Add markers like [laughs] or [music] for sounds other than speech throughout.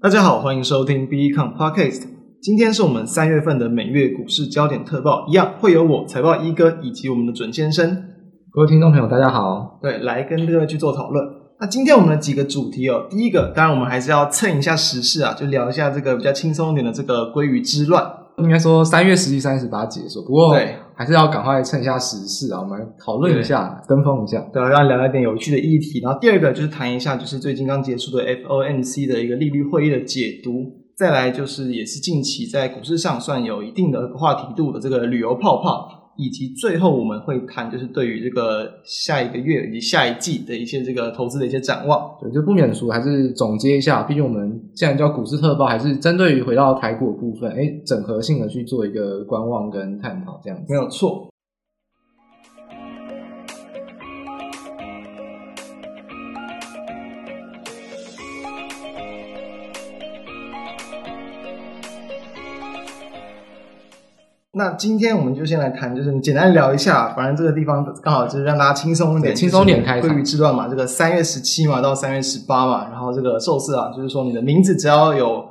大家好，欢迎收听 BECON Podcast。今天是我们三月份的每月股市焦点特报，一样会有我财报一哥以及我们的准先生。各位听众朋友，大家好。对，来跟各位去做讨论。那今天我们的几个主题哦，第一个当然我们还是要蹭一下时事啊，就聊一下这个比较轻松一点的这个鲑鱼之乱。应该说三月十七、三十八结束，不过对，还是要赶快趁一下时事啊，我们讨论一下，跟风一下，对，让聊一点有趣的议题。然后第二个就是谈一下，就是最近刚结束的 FOMC 的一个利率会议的解读。再来就是也是近期在股市上算有一定的话题度的这个旅游泡泡。以及最后我们会谈，就是对于这个下一个月以及下一季的一些这个投资的一些展望。对，就不免俗，还是总结一下。毕竟我们既然叫股市特报，还是针对于回到台股的部分，哎，整合性的去做一个观望跟探讨，这样子。没有错。那今天我们就先来谈，就是简单聊一下，反正这个地方刚好就是让大家轻松一点，轻松点开。鲑鱼之乱嘛，这个三月十七嘛到三月十八嘛，然后这个寿司啊，就是说你的名字只要有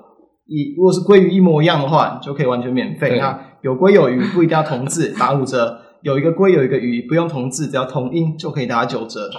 一，如果是鲑鱼一模一样的话，你就可以完全免费。那有鲑有鱼不一定要同字，[laughs] 打五折；有一个鲑有一个鱼不用同字，只要同音就可以打九折。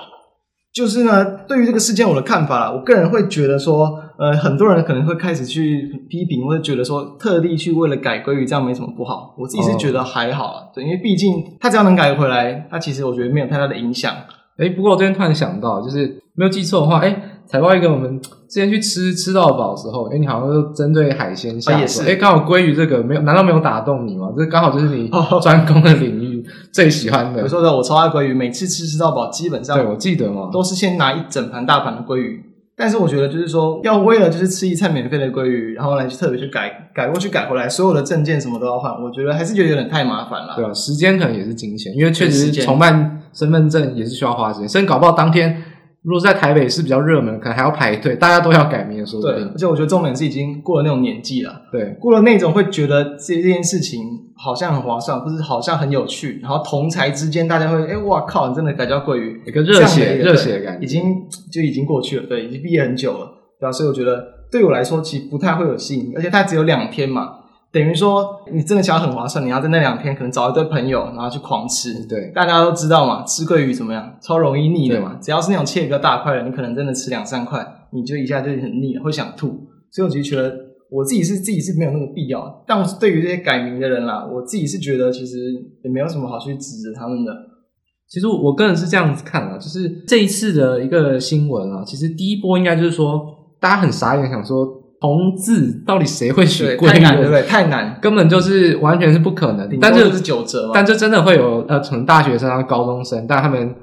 就是呢，对于这个事件我的看法啦，我个人会觉得说，呃，很多人可能会开始去批评，或者觉得说，特地去为了改鲑鱼这样没什么不好。我自己是觉得还好啊，对，因为毕竟它只要能改回来，它其实我觉得没有太大的影响。诶，不过我这边突然想到，就是没有记错的话，诶，财报一个，我们之前去吃吃到饱的时候，诶，你好像是针对海鲜下手，诶，刚好鲑鱼这个没有，难道没有打动你吗？这刚好就是你专攻的领域。最喜欢的，我说的，我超爱鲑鱼，每次吃吃到饱，基本上对我记得嘛，都是先拿一整盘大盘的鲑鱼。但是我觉得就是说，要为了就是吃一餐免费的鲑鱼，然后来去特别去改改过去改回来，所有的证件什么都要换，我觉得还是觉得有点太麻烦了。对啊，时间可能也是金钱，因为确实重办身份证也是需要花时间，甚至搞不好当天。如果在台北是比较热门，可能还要排队，大家都要改名的时候。对，而且我觉得重点是已经过了那种年纪了。对，过了那种会觉得这这件事情好像很划算，或是好像很有趣，然后同才之间大家会，哎，哇靠，你真的改叫桂鱼，一个热血热血的感觉，已经就已经过去了，对，已经毕业很久了，对吧？所以我觉得对我来说其实不太会有吸引，而且它只有两天嘛。等于说，你真的想要很划算，你要在那两天可能找一堆朋友，然后去狂吃。对，大家都知道嘛，吃桂鱼怎么样？超容易腻的嘛。只要是那种切一个大块的，你可能真的吃两三块，你就一下就很腻了，会想吐。所以我其实觉得，我自己是自己是没有那个必要。但我是对于这些改名的人啦，我自己是觉得其实也没有什么好去指责他们的。其实我个人是这样子看啊，就是这一次的一个新闻啊，其实第一波应该就是说，大家很傻眼，想说。同字到底谁会取鲑鱼？太难，对不对？太难，根本就是完全是不可能。但就是九折。但这真的会有呃，从大学生到高中生，但他们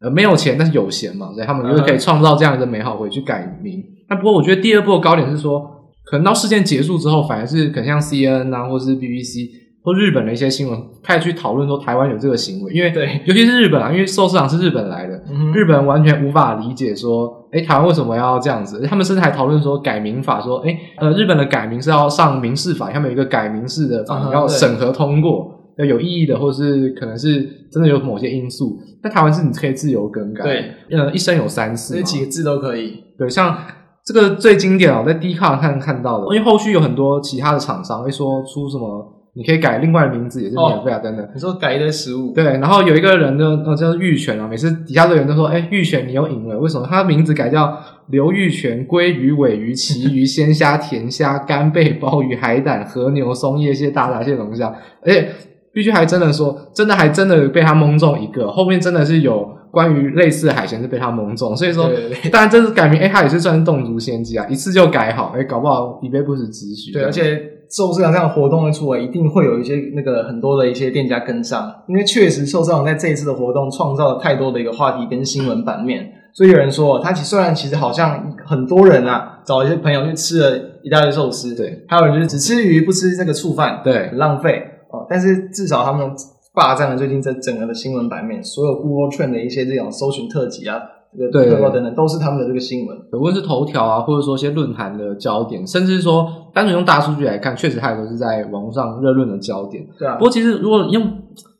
呃没有钱，但是有闲嘛，所以他们就是可以创造这样一个美好回去改名。那、嗯、不过我觉得第二波的高点是说，可能到事件结束之后，反而是可能像 CNN 啊，或是 BBC 或日本的一些新闻开始去讨论说台湾有这个行为，因为对，尤其是日本啊，因为寿司郎是日本来的，嗯、日本完全无法理解说。诶，台湾为什么要这样子？他们甚至还讨论说改名法，说，诶，呃，日本的改名是要上民事法，他们有一个改名式的法，要审核通过，要有意义的，或是可能是真的有某些因素。但台湾是你可以自由更改，对，呃，一生有三次，这几个字都可以。对，像这个最经典哦，在 Dcard 看看到的，因为后续有很多其他的厂商会说出什么。你可以改另外的名字，也是免费啊，等等。你说改一堆食物，对。然后有一个人呢，呃，叫玉泉啊，每次底下的人都说，哎，玉泉你又赢了，为什么？他的名字改叫刘玉泉，鲑鱼、尾鱼、旗鱼、鲜虾、甜虾、干贝、鲍鱼、海胆、和牛、松叶蟹、大闸蟹、龙虾，而且必须还真的说，真的还真的被他蒙中一个，后面真的是有关于类似的海鲜是被他蒙中，所以说，当然这次改名，哎，他也是算是动足先机啊，一次就改好，哎，搞不好以备不时之需。对，而且。寿司郎这样的活动一出来，一定会有一些那个很多的一些店家跟上，因为确实寿司郎在这一次的活动创造了太多的一个话题跟新闻版面，所以有人说，他其实虽然其实好像很多人啊找一些朋友去吃了一大堆寿司，对，还有人就是只吃鱼不吃这个醋饭，对，很浪费哦，但是至少他们霸占了最近这整个的新闻版面，所有 Google Trend 的一些这种搜寻特辑啊。这个对等等都是他们的这个新闻，无论是头条啊，或者说一些论坛的焦点，甚至是说单纯用大数据来看，确实它也都是在网络上热论的焦点。对啊。不过其实如果用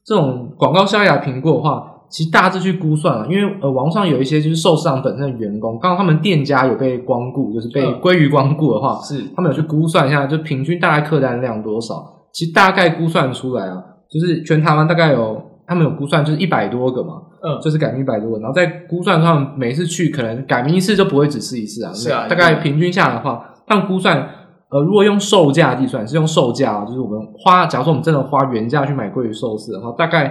这种广告效益来评估的话，其实大致去估算啊，因为呃，网上有一些就是寿司郎本身的员工，刚刚他们店家有被光顾，就是被归于光顾的话，是他们有去估算一下，就平均大概客单量多少？其实大概估算出来啊，就是全台湾大概有他们有估算，就是一百多个嘛，嗯，就是改名一百多个，然后再估算他们每次去可能改名一次就不会只吃一次啊，是啊，大概平均下来的话，他们估算。呃，如果用售价计算，是用售价，啊就是我们花，假如说我们真的花原价去买鲑鱼寿司的话，大概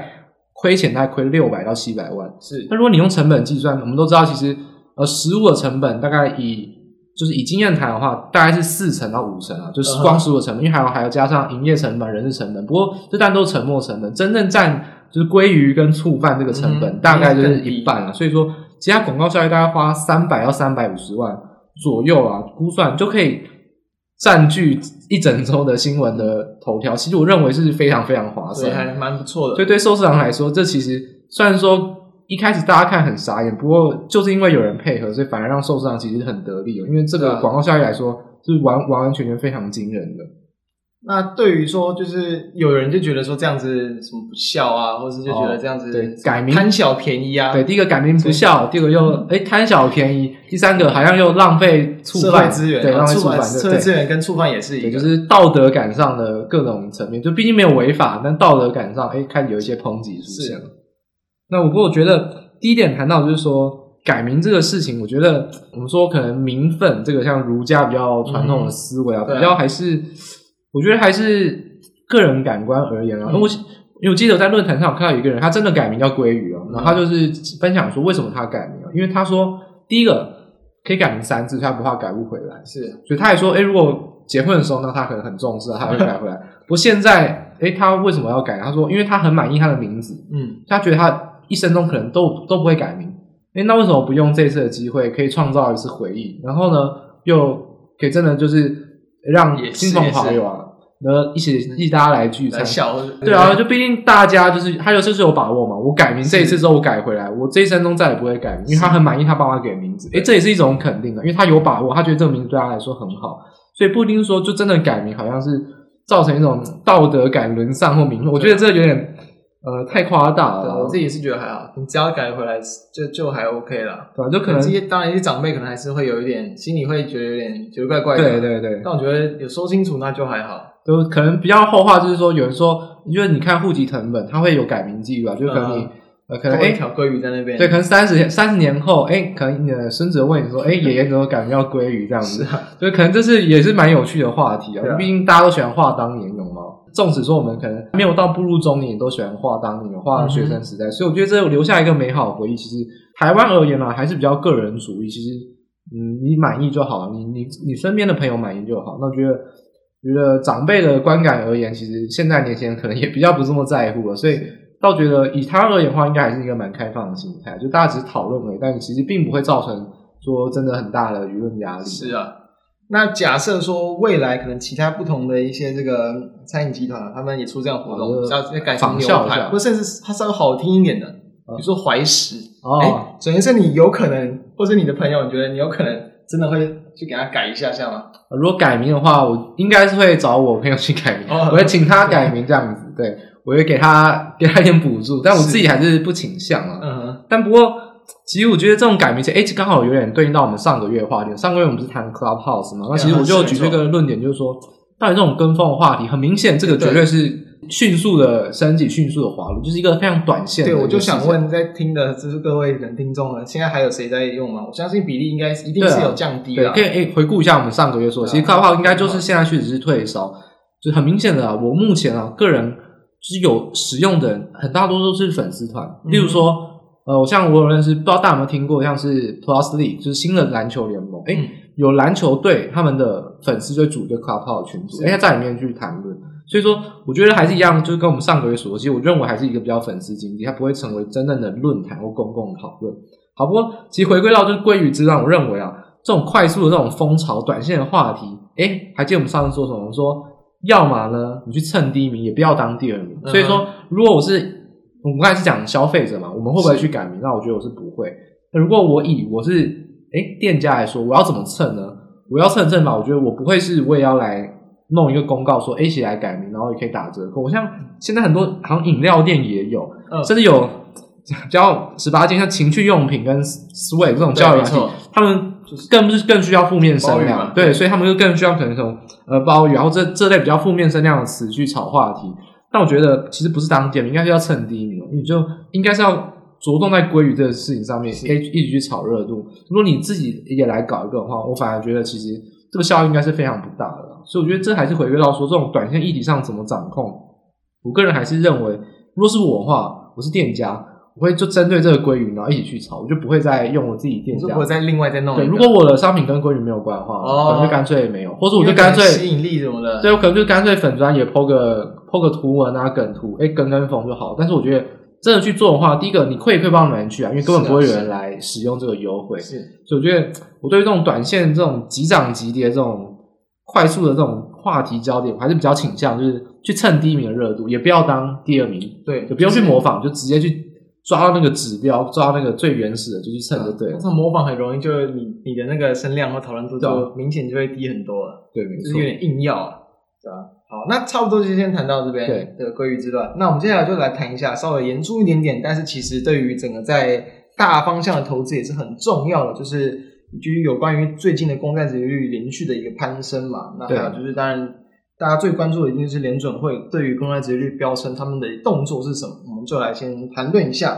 亏钱大概亏六百到七百万。是。那如果你用成本计算，我们都知道，其实呃，食物的成本大概以就是以经验谈的话，大概是四成到五成啊，就是光食物的成本，因为还要还要加上营业成本、人事成本。不过这当然都是沉没成本，真正占就是鲑鱼跟醋饭这个成本、嗯、大概就是一半啊。所以说，其他广告效益大概花三百到三百五十万左右啊，估算就可以。占据一整周的新闻的头条，其实我认为是非常非常划算，还蛮不错的。所以对寿司郎来说，这其实虽然说一开始大家看很傻眼，不过就是因为有人配合，所以反而让寿司郎其实很得利哦。因为这个广告效益来说，是完完完全全非常惊人的。那对于说，就是有人就觉得说这样子什么不孝啊，或者是就觉得这样子对改名贪小便宜啊，对，第一个改名不孝，第二个又哎贪小便宜，第三个好像又浪费触犯资源，对，浪费触犯，社会资源跟触犯也是一个，就是道德感上的各种层面，就毕竟没有违法，但道德感上哎开始有一些抨击出现了。那不过我觉得第一点谈到就是说改名这个事情，我觉得我们说可能名分这个像儒家比较传统的思维啊，嗯、比较还是。我觉得还是个人感官而言啊，因为我因为我记得在论坛上有看到一个人，他真的改名叫鲑鱼哦，然后他就是分享说为什么他改名啊？因为他说第一个可以改名三次，他不怕改不回来，是，所以他也说，诶如果结婚的时候，那他可能很重视，他会改回来。不过现在，诶他为什么要改？他说，因为他很满意他的名字，嗯，他觉得他一生中可能都都不会改名，诶那为什么不用这次的机会，可以创造一次回忆？然后呢，又可以真的就是。让亲朋好友啊，然后一起一家来聚餐，对啊，就毕竟大家就是他有就是有把握嘛。我改名这一次之后，我改回来，我这一生中再也不会改名，因为他很满意他爸妈给的名字。诶，这也是一种肯定的，因为他有把握，他觉得这个名字对他来说很好，所以不一定说就真的改名，好像是造成一种道德感沦丧或名。我觉得这有点。呃，太夸大了。我自己是觉得还好，你只要改回来就就还 OK 了。对，就可能这些当然一些长辈可能还是会有一点心里会觉得有点觉得怪怪的。对对对。但我觉得有说清楚那就还好。就可能比较后话，就是说有人说，因为你看户籍成本，它会有改名记录啊，就可能你、嗯、呃可能哎，一条鲑鱼在那边。对，可能三十三十年后，哎，可能你的孙子问你说，哎，爷爷怎么改名叫鲑鱼这样子？是啊。就可能这是也是蛮有趣的话题啊，毕竟大家都喜欢画当年勇嘛。纵使说我们可能没有到步入中年，都喜欢画当年，画学生时代，嗯、所以我觉得这留下一个美好的回忆。其实台湾而言呢，还是比较个人主义。其实，嗯，你满意就好，你你你身边的朋友满意就好。那我觉得，觉得长辈的观感而言，其实现在年轻人可能也比较不这么在乎了。所以，倒觉得以他而言的话，应该还是一个蛮开放的心态，就大家只是讨论而已，但你其实并不会造成说真的很大的舆论压力。是啊。那假设说未来可能其他不同的一些这个餐饮集团，他们也出这样活动，要改成牛排，或甚至它稍微好听一点的，比如说怀石哦，哎，总之是你有可能，或是你的朋友，你觉得你有可能真的会去给他改一下，这样吗？如果改名的话，我应该是会找我朋友去改名，我会请他改名这样子，对，我会给他给他一点补助，但我自己还是不倾向啊。嗯，但不过。其实我觉得这种改名，其实诶，刚好有点对应到我们上个月的话题。上个月我们不是谈 Clubhouse 嘛？那其实我就举这个论点，就是说，到底这种跟风的话题，很明显，这个绝对是迅速的升级、迅速的滑落，就是一个非常短线的。对，我就想问，在听的就是各位人听众呢，现在还有谁在用吗？我相信比例应该一定是有降低的。可以诶，回顾一下我们上个月说，其实 Clubhouse 应该就是现在确实是退烧，就很明显的啊。我目前啊，个人就是有使用的人，很大多都是粉丝团，例如说。呃，我像我有认识，不知道大家有没有听过，像是 Plus League，就是新的篮球联盟。诶、嗯、有篮球队，他们的粉丝就会组一个 Clubhouse 群组，诶在里面去谈论。所以说，我觉得还是一样，就是跟我们上个月说的，其实我认为还是一个比较粉丝经济，它不会成为真正的论坛或公共讨论。好，不过其实回归到就是鲑鱼之乱，我认为啊，这种快速的这种风潮、短线的话题，诶还记得我们上次说什么？我们说，要么呢，你去蹭第一名，也不要当第二名。嗯、所以说，如果我是。我们刚才是讲消费者嘛，我们会不会去改名？那我觉得我是不会。那如果我以我是诶店家来说，我要怎么蹭呢？我要蹭蹭嘛，我觉得我不会是我也要来弄一个公告说，诶一起来改名，然后也可以打折扣。我像现在很多好像饮料店也有，甚至有比较十八禁，像情趣用品跟 Swag 这种交友软体，他们更不是更需要负面声量，对，所以他们就更需要可能这种呃鲍鱼，然后这这类比较负面声量的词去炒话题。但我觉得其实不是当第二名，应该是要蹭第一名，你就应该是要着重在鲑鱼这个事情上面，可以一直去炒热度。如果你自己也来搞一个的话，我反而觉得其实这个效应应该是非常不大的。所以我觉得这还是回归到说这种短线议题上怎么掌控。我个人还是认为，如果是我的话，我是店家。我会就针对这个鲑鱼，然后一起去炒，我就不会再用我自己店家，我再另外再弄。对，如果我的商品跟鲑鱼没有关的话，哦、可能就干脆没有，或者我就干脆吸引力什么的，对，我可能就干脆粉砖也 po 个 po 个图文啊，梗图，哎，跟跟风就好。但是我觉得真的去做的话，第一个你会也可以帮你们去啊，因为根本不会有人来使用这个优惠。是，所以我觉得我对于这种短线、这种急涨急跌、这种快速的这种话题焦点，我还是比较倾向就是去蹭第一名的热度，也不要当第二名，对，就不用去模仿，就直接去。抓到那个指标，抓到那个最原始的，就去蹭就对了。这、啊、模仿很容易，就是你你的那个声量和讨论度就明显就会低很多了。对，没错，就是有点硬要啊，对吧？好，那差不多就先谈到这边。对，这个鲑鱼之乱。那我们接下来就来谈一下稍微严肃一点点，但是其实对于整个在大方向的投资也是很重要的，就是就是有关于最近的公债殖利率连续的一个攀升嘛。那还有就是当然。大家最关注的一定是联准会对于公债殖利率飙升，他们的动作是什么？我们就来先谈论一下。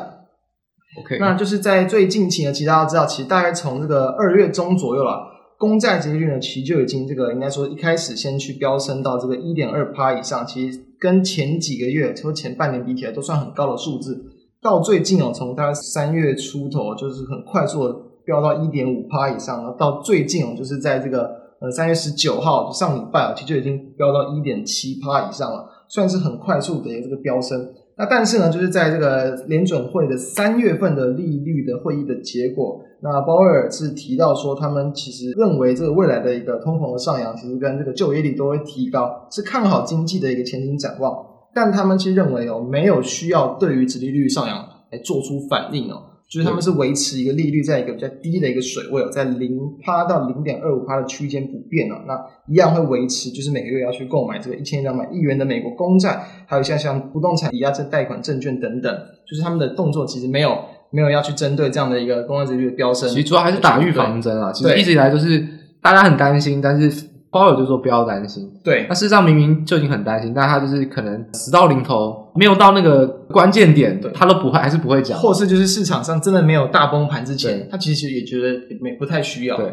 OK，那就是在最近期呢，其实大家知道，其实大概从这个二月中左右啦，公债殖利率呢，其实就已经这个应该说一开始先去飙升到这个一点二趴以上，其实跟前几个月，从前半年比起来都算很高的数字。到最近哦，从大概三月出头，就是很快速的飙到一点五趴以上，然后到最近哦，就是在这个。呃，三月十九号上礼拜啊，其实就已经飙到一点七趴以上了，算是很快速的一个这个飙升。那但是呢，就是在这个联准会的三月份的利率的会议的结果，那鲍威尔是提到说，他们其实认为这个未来的一个通膨的上扬，其实跟这个就业率都会提高，是看好经济的一个前景展望。但他们其实认为哦，没有需要对于殖利率上扬来做出反应哦。就是他们是维持一个利率在一个比较低的一个水位，在零趴到零点二五趴的区间不变哦，那一样会维持，就是每个月要去购买这个一千两百亿元的美国公债，还有像像不动产抵押这贷款证券等等，就是他们的动作其实没有没有要去针对这样的一个公债殖利率的飙升，其实主要还是打预防针啊。其实一直以来都是大家很担心，但是。鲍尔就说不要担心，对，那事实上明明就已经很担心，但他就是可能死到临头，没有到那个关键点，对。他都不会，还是不会讲，或是就是市场上真的没有大崩盘之前，他其实也觉得没不太需要，对，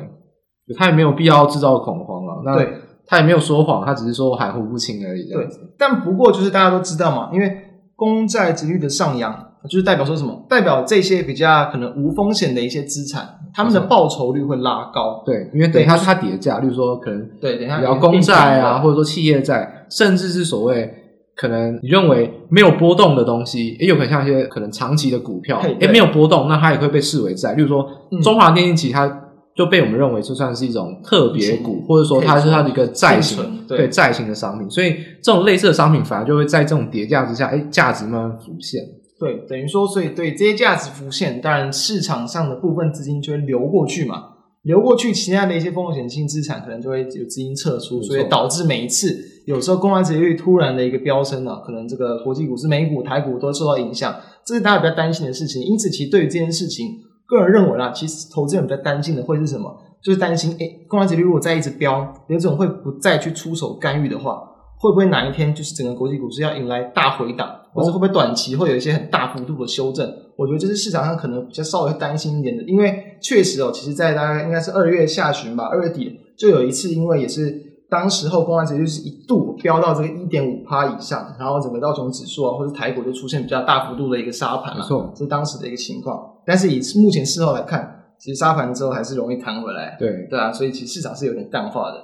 他也没有必要制造恐慌了，那他也没有说谎，他只是说含糊不清而已，对，但不过就是大家都知道嘛，因为公债殖率的上扬。就是代表说什么？代表这些比较可能无风险的一些资产，他们的报酬率会拉高。对，因为等一下它叠价，例如说可能对，等一下聊公债啊，或者说企业债，甚至是所谓可能你认为没有波动的东西，也有可能像一些可能长期的股票，也没有波动，那它也会被视为债。例如说中华电信其它就被我们认为就算是一种特别股，或者说它是它的一个债型，对债型的商品。所以这种类似的商品反而就会在这种叠价之下，哎，价值慢慢浮现。对，等于说，所以对这些价值浮现，当然市场上的部分资金就会流过去嘛，流过去，其他的一些风险性资产可能就会有资金撤出，所以导致每一次有时候公债殖利率突然的一个飙升呢，可能这个国际股市、美股、台股都受到影响，这是大家比较担心的事情。因此，其实对于这件事情，个人认为啦，其实投资人比较担心的会是什么？就是担心，哎，公债殖利率如果再一直飙，联总会不再去出手干预的话，会不会哪一天就是整个国际股市要迎来大回档？或者会不会短期会有一些很大幅度的修正？我觉得这是市场上可能比较稍微担心一点的，因为确实哦，其实，在大概应该是二月下旬吧，二月底就有一次，因为也是当时候公债殖利率是一度飙到这个一点五趴以上，然后整个道琼指数啊，或者台股就出现比较大幅度的一个杀盘，没错，这是当时的一个情况。但是以目前事后来看，其实杀盘之后还是容易弹回来，对对啊，所以其实市场是有点淡化的。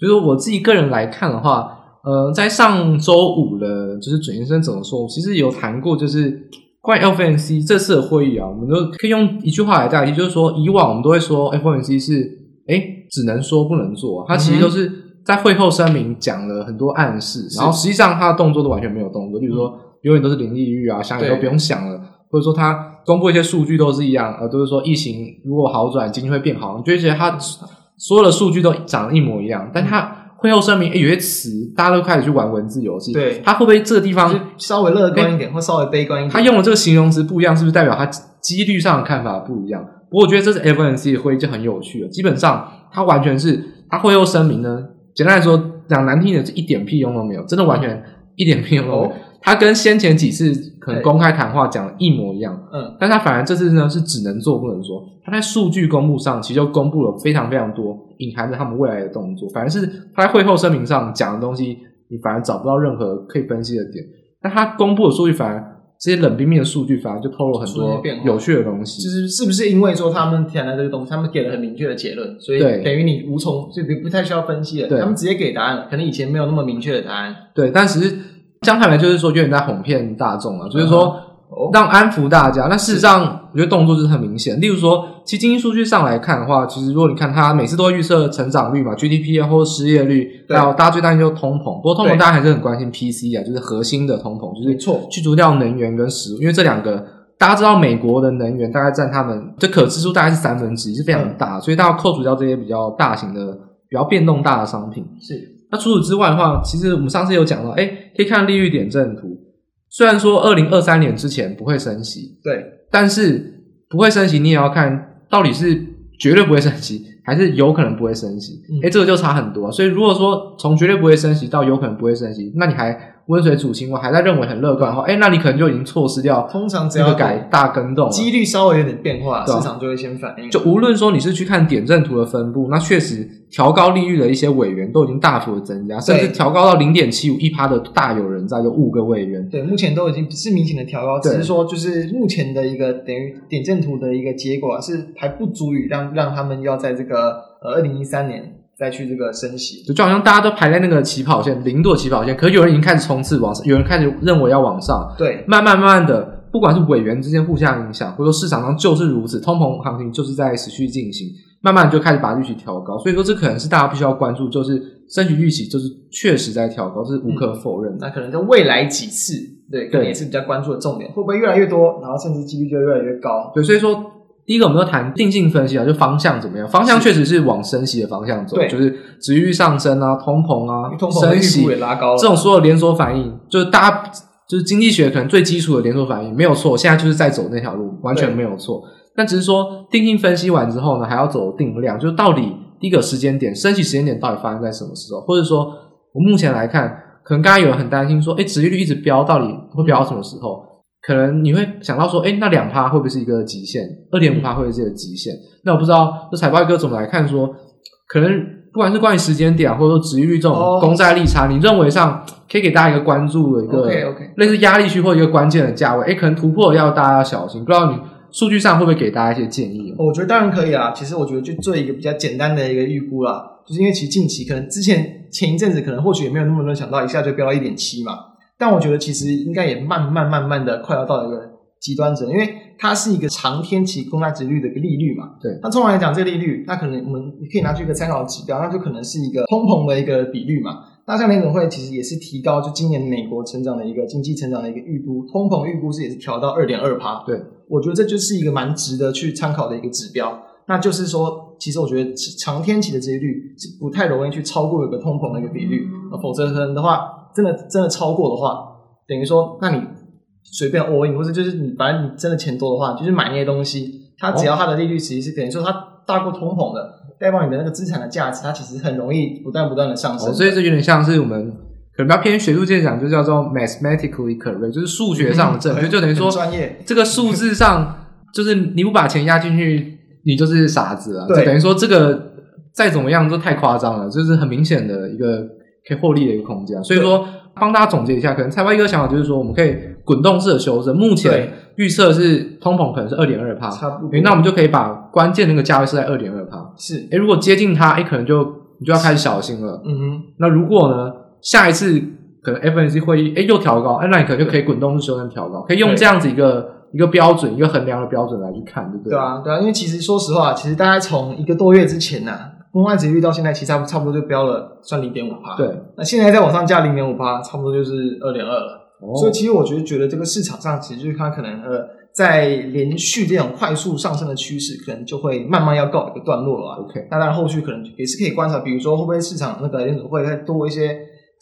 就是我自己个人来看的话。呃，在上周五的，就是准先生怎么说？其实有谈过，就是关于 FOMC 这次的会议啊，我们都可以用一句话来代替，就是说，以往我们都会说 FOMC 是，哎只能说不能做，它其实都是在会后声明讲了很多暗示，嗯、然后实际上它的动作都完全没有动作，例如说永远都是零利率啊，想也都不用想了，或者说它公布一些数据都是一样，呃，都是说疫情如果好转，经济会变好，你就会觉得它所有的数据都长得一模一样，但它。会后声明，诶有些词大家都开始去玩文字游戏，对，他会不会这个地方稍微乐观一点，或稍微悲观一点？他用的这个形容词不一样，是不是代表他几率上的看法不一样？不过我觉得这是 FOMC 的会议就很有趣了。基本上，他完全是他会后声明呢，简单来说讲难听点是一点屁用都没有，真的完全一点屁用都没有。哦他跟先前几次可能公开谈话讲的一模一样，嗯，但他反而这次呢是只能做不能说。他在数据公布上其实就公布了非常非常多隐含着他们未来的动作，反而是他在会后声明上讲的东西，你反而找不到任何可以分析的点。但他公布的数据反而这些冷冰冰的数据反而就透露很多有趣的东西。就是是不是因为说他们填了这个东西，他们给了很明确的结论，所以等于你无从就不不太需要分析了。对，他们直接给答案了，可能以前没有那么明确的答案。对，但只是。相反来就是说，有点在哄骗大众啊，就是说让安抚大家。那事实上，我觉得动作就是很明显。例如说，其实经济数据上来看的话，其实如果你看它每次都会预测成长率嘛，GDP 啊，或者失业率，还有大家最担心就是通膨。不过通膨大家还是很关心 PC 啊，就是核心的通膨，就是错去除掉能源跟食物，因为这两个大家知道，美国的能源大概占他们这可支出大概是三分之一，是非常大，所以大家扣除掉这些比较大型的、比较变动大的商品是。那除此之外的话，其实我们上次有讲到，哎，可以看利率点阵图。虽然说二零二三年之前不会升息，对，但是不会升息，你也要看到底是绝对不会升息，还是有可能不会升息。诶，这个就差很多。所以如果说从绝对不会升息到有可能不会升息，那你还温水煮青蛙，还在认为很乐观的话，诶，那你可能就已经错失掉。通常只要改大更动，几率稍微有点变化，市场就会先反应。就无论说你是去看点阵图的分布，那确实。调高利率的一些委员都已经大幅的增加，甚至调高到零点七五一趴的大有人在，有五个委员。对，目前都已经不是明显的调高，只是说就是目前的一个等于点阵图的一个结果是还不足以让让他们要在这个呃二零一三年再去这个升息，就就好像大家都排在那个起跑线零度的起跑线，可是有人已经开始冲刺往上，有人开始认为要往上，对，慢慢慢慢的。不管是委员之间互相影响，或者说市场上就是如此，通膨行情就是在持续进行，慢慢就开始把预期调高。所以说，这可能是大家必须要关注，就是升息预期就是确实在调高，这是无可否认的。嗯，那可能在未来几次，对，可能也是比较关注的重点，会不会越来越多，然后甚至几率就越来越高。对，所以说第一个我们要谈定性分析啊，就方向怎么样？方向确实是往升息的方向走，就是殖利率上升啊，通膨啊，通膨升息也拉高了，这种所有连锁反应，就是大家。就是经济学可能最基础的连锁反应没有错，现在就是在走那条路，完全没有错。但只是说定性分析完之后呢，还要走定量，就是到底第一个时间点，升息时间点到底发生在什么时候？或者说，我目前来看，可能刚才有人很担心说，诶，殖利率一直飙，到底会飙到什么时候？嗯、可能你会想到说，哎，那两趴会不会是一个极限？二点五趴会不会是一个极限？那我不知道，这财报哥怎么来看说，可能。不管是关于时间点啊，或者说殖利率这种公债利差，oh, 你认为上可以给大家一个关注的一个类似压力区或一个关键的价位，哎，可能突破要大家要小心。不知道你数据上会不会给大家一些建议？我觉得当然可以啊。其实我觉得就做一个比较简单的一个预估啦，就是因为其实近期可能之前前一阵子可能或许也没有那么多人想到一下就飙到一点七嘛，但我觉得其实应该也慢慢慢慢的快要到一个极端值，因为。它是一个长天期公债值率的一个利率嘛？对。那通常来讲，这个利率，那可能我们可以拿去一个参考指标，那就可能是一个通膨的一个比率嘛。那像联准会其实也是提高，就今年美国成长的一个经济成长的一个预估，通膨预估是也是调到二点二趴。对。我觉得这就是一个蛮值得去参考的一个指标。那就是说，其实我觉得长天期的殖利率是不太容易去超过一个通膨的一个比率，否则可能的话，真的真的超过的话，等于说，那你。随便 all in，或者就是你，反正你真的钱多的话，就是买那些东西，它只要它的利率其实是等于说它大过通膨的，代表你的那个资产的价值，它其实很容易不断不断的上升。所以这有点像是我们可能比较偏学术界讲，就叫做 mathematically correct，就是数学上的正确，就等于说专业这个数字上，就是你不把钱压进去，你就是傻子啊。对，就等于说这个再怎么样都太夸张了，就是很明显的一个可以获利的一个空间。所以说。帮大家总结一下，可能财报一个想法就是说，我们可以滚动式的修正。目前预测是通膨可能是二点二帕，差不多。那我们就可以把关键那个价位设在二点二帕。是，诶如果接近它，诶可能就你就要开始小心了。嗯哼。那如果呢，下一次可能 FOMC 会议，诶又调高，诶那你可能就可以滚动式修正调高，可以用这样子一个一个标准，一个衡量的标准来去看，对不对？对啊，对啊，因为其实说实话，其实大概从一个多月之前呢、啊。公债殖利率到现在其实差不差不多就飙了，算零点五趴。对，那现在再往上加零点五趴，差不多就是二点二了。哦。所以其实我觉得觉得这个市场上其实就是它可能呃，在连续这种快速上升的趋势，可能就会慢慢要告一个段落了。OK，那当然后续可能也是可以观察，比如说会不会市场那个联储会再多一些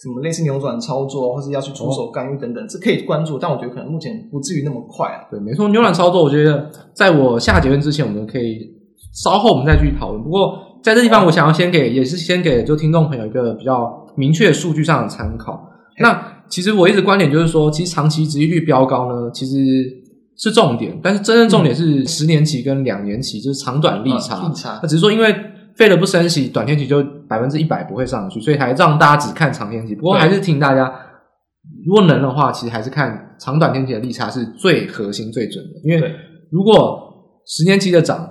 什么类似扭转操作，或是要去出手干预等等，这、哦、可以关注。但我觉得可能目前不至于那么快啊。对，没错，扭转操作，我觉得在我下结论之前，我们可以稍后我们再继续讨论。不过在这地方，我想要先给，也是先给就听众朋友一个比较明确的数据上的参考。那其实我一直观点就是说，其实长期殖利率飙高呢，其实是重点，但是真正重点是十年期跟两年期，就是长短利差。利差。那只是说，因为费了不升息，短天期就百分之一百不会上去，所以还让大家只看长天期。不过还是听大家，如果能的话，其实还是看长短天期的利差是最核心、最准的。因为如果十年期的涨，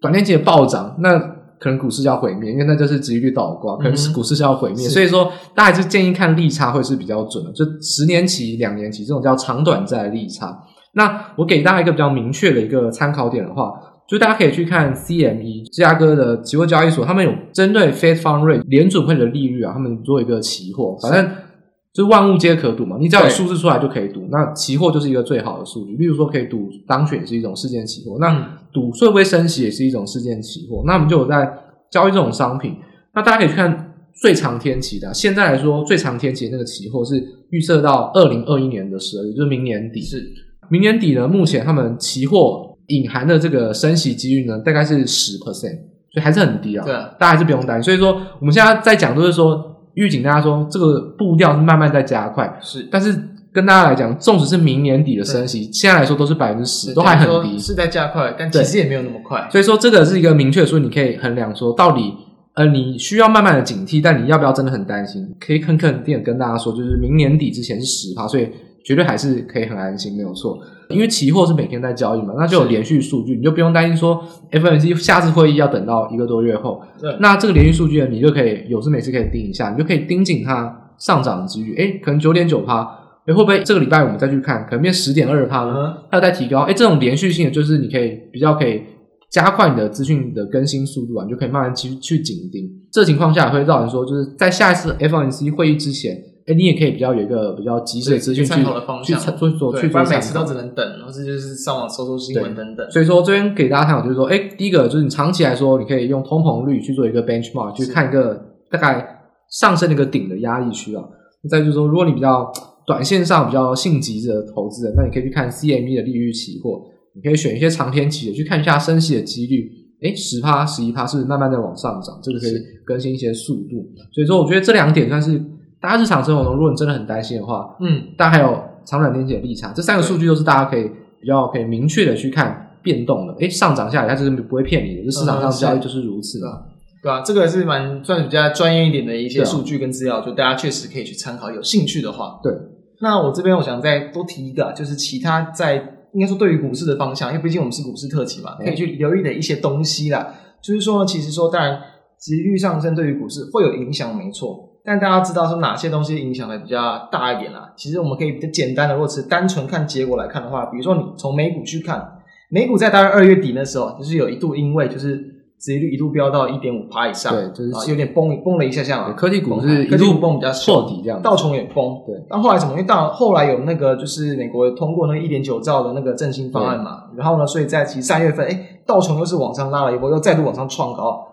短天期的暴涨，那可能股市就要毁灭，因为那就是殖利率倒挂，可能是股市就要毁灭。嗯、所以说，大家还是建议看利差会是比较准的，就十年期、两年期这种叫长短债利差。那我给大家一个比较明确的一个参考点的话，就大家可以去看 CME 芝加哥的期货交易所，他们有针对 Fed Fund Rate 联准会的利率啊，他们做一个期货，反正就万物皆可赌嘛，你只要有数字出来就可以赌。那期货就是一个最好的数据，例如说可以赌当选是一种事件期货，那赌会不会升息也是一种事件期货。那我们就有在交易这种商品，那大家可以去看最长天期的，现在来说最长天期的那个期货是预测到二零二一年的十二月，就是明年底。是明年底呢，目前他们期货隐含的这个升息几率呢，大概是十 percent，所以还是很低啊。对，大家还是不用担心。所以说，我们现在在讲都是说预警大家说，这个步调是慢慢在加快。是，但是跟大家来讲，纵使是明年底的升息，现在来说都是百分之十，都还很低，是在加快，但其实也没有那么快。所以说，这个是一个明确的说，你可以衡量说，到底呃，你需要慢慢的警惕，但你要不要真的很担心？可以很肯定的跟大家说，就是明年底之前是十趴，所以。绝对还是可以很安心，没有错，因为期货是每天在交易嘛，那就有连续数据，你就不用担心说 FOMC 下次会议要等到一个多月后。对，那这个连续数据呢，你就可以有事没事可以盯一下，你就可以盯紧它上涨的几率。哎，可能九点九趴，哎，会不会这个礼拜我们再去看，可能变十点二趴了？它有在提高。哎，这种连续性的，就是你可以比较可以加快你的资讯的更新速度啊，你就可以慢慢去去紧盯。这情况下会造成说，就是在下一次 FOMC 会议之前。哎，你也可以比较有一个比较及时的资讯去参考的方向，去做做去做参考。每次都只能等，或者就是上网搜搜新闻等等。所以说这边给大家参考就是说，哎，第一个就是你长期来说，你可以用通膨率去做一个 benchmark，去看一个大概上升的一个顶的压力区啊。再就是说，如果你比较短线上比较性急的投资人，那你可以去看 CME 的利率期货，你可以选一些长天期的去看一下升息的几率。哎，十趴、十一趴是慢慢的往上涨？这个可以更新一些速度。所以说，我觉得这两点算是。大家日常生活中，如果你真的很担心的话，嗯，大家还有长短天期的利差，这三个数据都是大家可以比较可以明确的去看变动的。哎，上涨下来，它就是不会骗你的，这市场上交易就是如此的，对吧？这个是蛮算比较专业一点的一些数据跟资料，就大家确实可以去参考，有兴趣的话。对，那我这边我想再多提一个，就是其他在应该说对于股市的方向，因为毕竟我们是股市特辑嘛，可以去留意的一些东西啦。就是说，其实说当然，殖利率上升对于股市会有影响，没错。但大家知道说哪些东西影响的比较大一点啦？其实我们可以比较简单的，如果是单纯看结果来看的话，比如说你从美股去看，美股在大概二月底那时候，就是有一度因为就是殖利率一度飙到一点五趴以上，对，就是、啊、有点崩崩了一下下嘛。科技股是一科技股崩比较彻底这样，道琼也崩。对，但后来怎么？因为到后来有那个就是美国通过那个一点九兆的那个振兴方案嘛，然后呢，所以在其实三月份，哎，道琼又是往上拉了一波，又再度往上创高。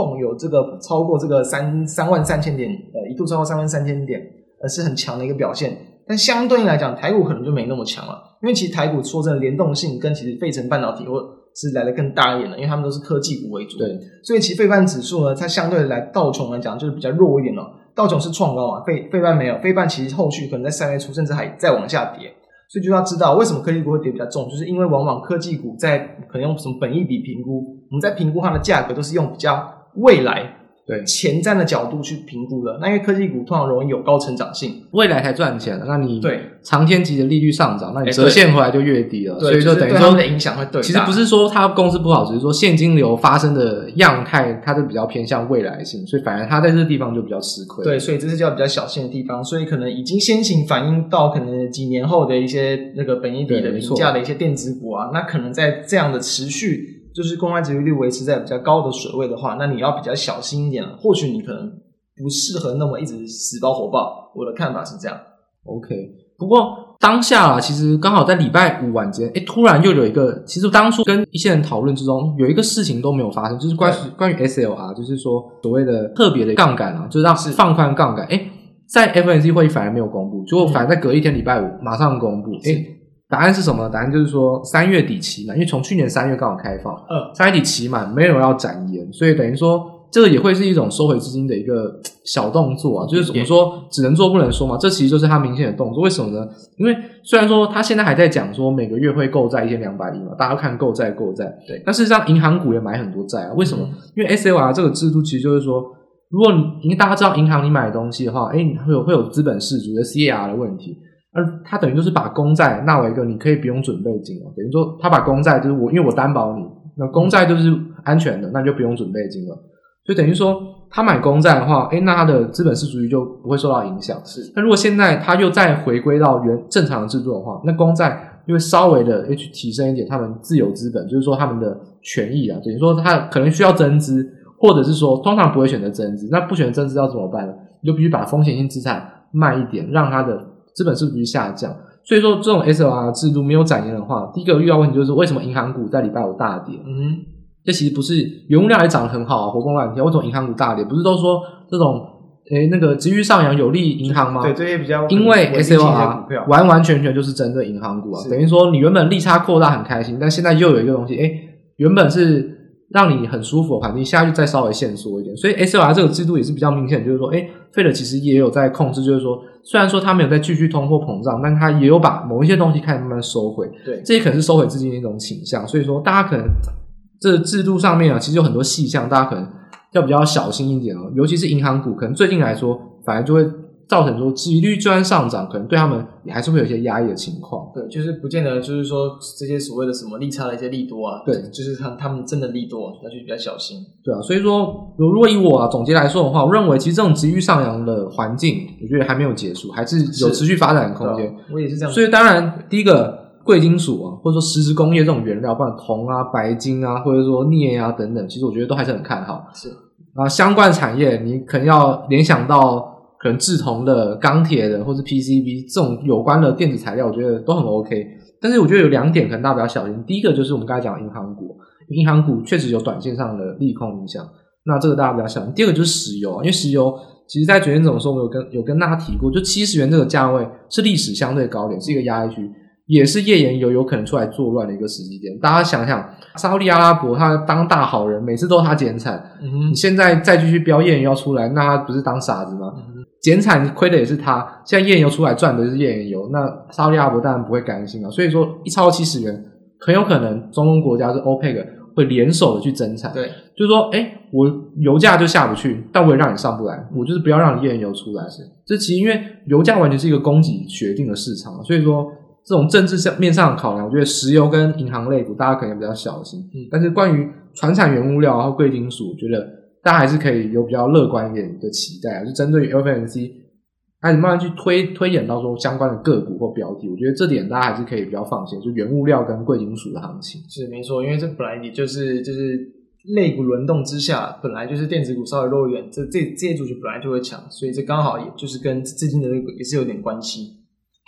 碰有这个超过这个三三万三千点，呃，一度超过三万三千点，呃，是很强的一个表现。但相对应来讲，台股可能就没那么强了，因为其实台股说真的，联动性跟其实费城半导体或是来的更大一点的，因为他们都是科技股为主。对，所以其实费半指数呢，它相对来道琼来讲就是比较弱一点了。道琼是创高啊，费费半没有，费半其实后续可能在三月初甚至还再往下跌。所以就要知道为什么科技股会跌比较重，就是因为往往科技股在可能用什么本益比评估，我们在评估它的价格都是用比较。未来对前瞻的角度去评估的，那因为科技股通常容易有高成长性，未来才赚钱，那你对长天期的利率上涨，那你折现回来就越低了，所以说等于说的影响会对。其实不是说它公司不好，只是说现金流发生的样态，它就比较偏向未来性，所以反而它在这个地方就比较吃亏。对，所以这是叫比较小心的地方，所以可能已经先行反映到可能几年后的一些那个本益比的评价的一些电子股啊，那可能在这样的持续。就是公开殖利率维持在比较高的水位的话，那你要比较小心一点了。或许你可能不适合那么一直死抱活抱。我的看法是这样。OK，不过当下啊，其实刚好在礼拜五晚间，哎，突然又有一个，其实当初跟一些人讨论之中，有一个事情都没有发生，就是关于关于 SLR，就是说所谓的特别的杠杆啊，就是让放宽杠杆。哎，在 FOMC 会议反而没有公布，结果反而在隔一天礼拜五马上公布。哎，答案是什么？答案就是说三月底期满，因为从去年三月刚好开放，嗯，三月底期满，没有要展延，所以等于说。这个也会是一种收回资金的一个 [tsk] 小动作啊，就是怎么说只能做不能说嘛，这其实就是他明显的动作。为什么呢？因为虽然说他现在还在讲说每个月会购债一千两百亿嘛，大家看购债购债，对。但事实上银行股也买很多债啊，为什么？嗯、因为 SLR 这个制度其实就是说，如果你因为大家知道银行你买东西的话，哎，会有会有资本市足的 CAR 的问题，而他等于就是把公债纳为一个你可以不用准备金了，等于说他把公债就是我因为我担保你，那公债就是安全的，那就不用准备金了。就等于说，他买公债的话，诶，那他的资本市足率就不会受到影响。是，那如果现在他又再回归到原正常的制度的话，那公债就会稍微的去提升一点他们自有资本，就是说他们的权益啊，等于说他可能需要增资，或者是说通常不会选择增资，那不选择增资要怎么办呢？你就必须把风险性资产卖一点，让他的资本适足率下降。所以说，这种 SLR 制度没有展延的话，第一个遇到问题就是为什么银行股在礼拜五大跌？嗯。这其实不是原物料也涨得很好啊，活蹦乱跳。为什么银行股大跌？不是都说这种诶那个急于上扬有利银行吗？对，这些比较因为 SLR 完完全全就是针对银行股啊，等于说你原本利差扩大很开心，但现在又有一个东西，诶原本是让你很舒服的环境，下去再稍微限缩一点。所以 SLR 这个制度也是比较明显，就是说，诶 Fed 其实也有在控制，就是说，虽然说它没有在继续通货膨胀，但它也有把某一些东西开始慢慢收回。对，这也可能是收回资金的一种倾向。所以说，大家可能。这个制度上面啊，其实有很多细项，大家可能要比较小心一点哦。尤其是银行股，可能最近来说，反而就会造成说，殖利率虽然上涨，可能对他们也还是会有一些压抑的情况。对，就是不见得，就是说这些所谓的什么利差的一些利多啊，对，就是他他们真的利多，要去比较小心。对啊，所以说，如果以我啊总结来说的话，我认为其实这种殖利率上扬的环境，我觉得还没有结束，还是有持续发展的空间。我也是这样。所以当然，第一个。贵金属啊，或者说实质工业这种原料，不管铜啊、白金啊，或者说镍啊等等，其实我觉得都还是很看好。是啊，相关产业你可能要联想到可能制铜的、钢铁的，或是 PCB 这种有关的电子材料，我觉得都很 OK。但是我觉得有两点可能大家比较小心。第一个就是我们刚才讲银行股，银行股确实有短线上的利空影响，那这个大家比较小心。第二个就是石油，因为石油其实在昨天怎么说，我有跟有跟大家提过，就七十元这个价位是历史相对高点，是一个压力区。也是页岩油有可能出来作乱的一个时机点。大家想想，沙乌地阿拉伯他当大好人，每次都是他减产。嗯哼，你现在再继续标页岩油要出来，那他不是当傻子吗？减产亏的也是他，现在页岩油出来赚的是页岩油，那沙乌地阿拉伯当然不会甘心啊。所以说，一超过七十元，很有可能中东国家是 OPEC 会联手的去增产。对，就是说，哎、欸，我油价就下不去，但我也让你上不来，我就是不要让你页岩油出来。是，这其实因为油价完全是一个供给决定的市场，所以说。这种政治上面上的考量，我觉得石油跟银行类股大家可能比较小心。嗯，但是关于船产原物料和贵金属，我觉得大家还是可以有比较乐观一点的期待啊。就针对于 FOMC，开始慢慢去推推演到说相关的个股或标的，我觉得这点大家还是可以比较放心。就原物料跟贵金属的行情是没错，因为这本来也就是就是类股轮动之下，本来就是电子股稍微弱一点，这这这些族群本来就会强，所以这刚好也就是跟资金的那个也是有点关系。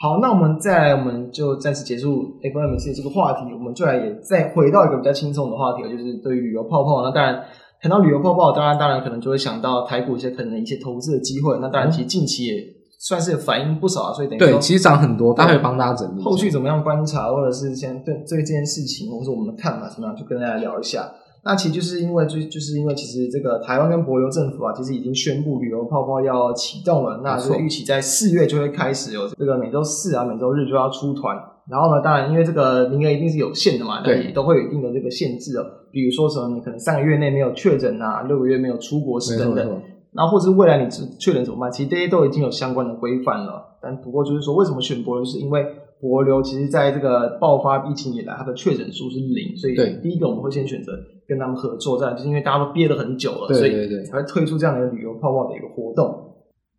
好，那我们再来，我们就暂时结束 FOMC 这个话题，我们就来也再回到一个比较轻松的话题，就是对于旅游泡泡。那当然谈到旅游泡泡，当然当然可能就会想到台股一些可能一些投资的机会。那当然，其实近期也算是反应不少啊，所以等于说对，其实涨很多，大家会帮大家整理。后续怎么样观察，或者是先对对这件事情，或者说我们的看法怎么样，就跟大家聊一下。那其实就是因为，就就是因为，其实这个台湾跟帛琉政府啊，其实已经宣布旅游泡泡要启动了。那就预期在四月就会开始有这个每周四啊、每周日就要出团。然后呢，当然因为这个名额一定是有限的嘛，对，都会有一定的这个限制哦。比如说什么，你可能三个月内没有确诊啊，六个月没有出国史等等。然后或者是未来你确诊怎么办？其实这些都已经有相关的规范了。但不过就是说，为什么选帛琉？是因为帛琉其实在这个爆发疫情以来，它的确诊数是零，所以第一个我们会先选择。跟他们合作，这样就是因为大家都憋了很久了，对对对，所以才会推出这样的一个旅游泡泡的一个活动。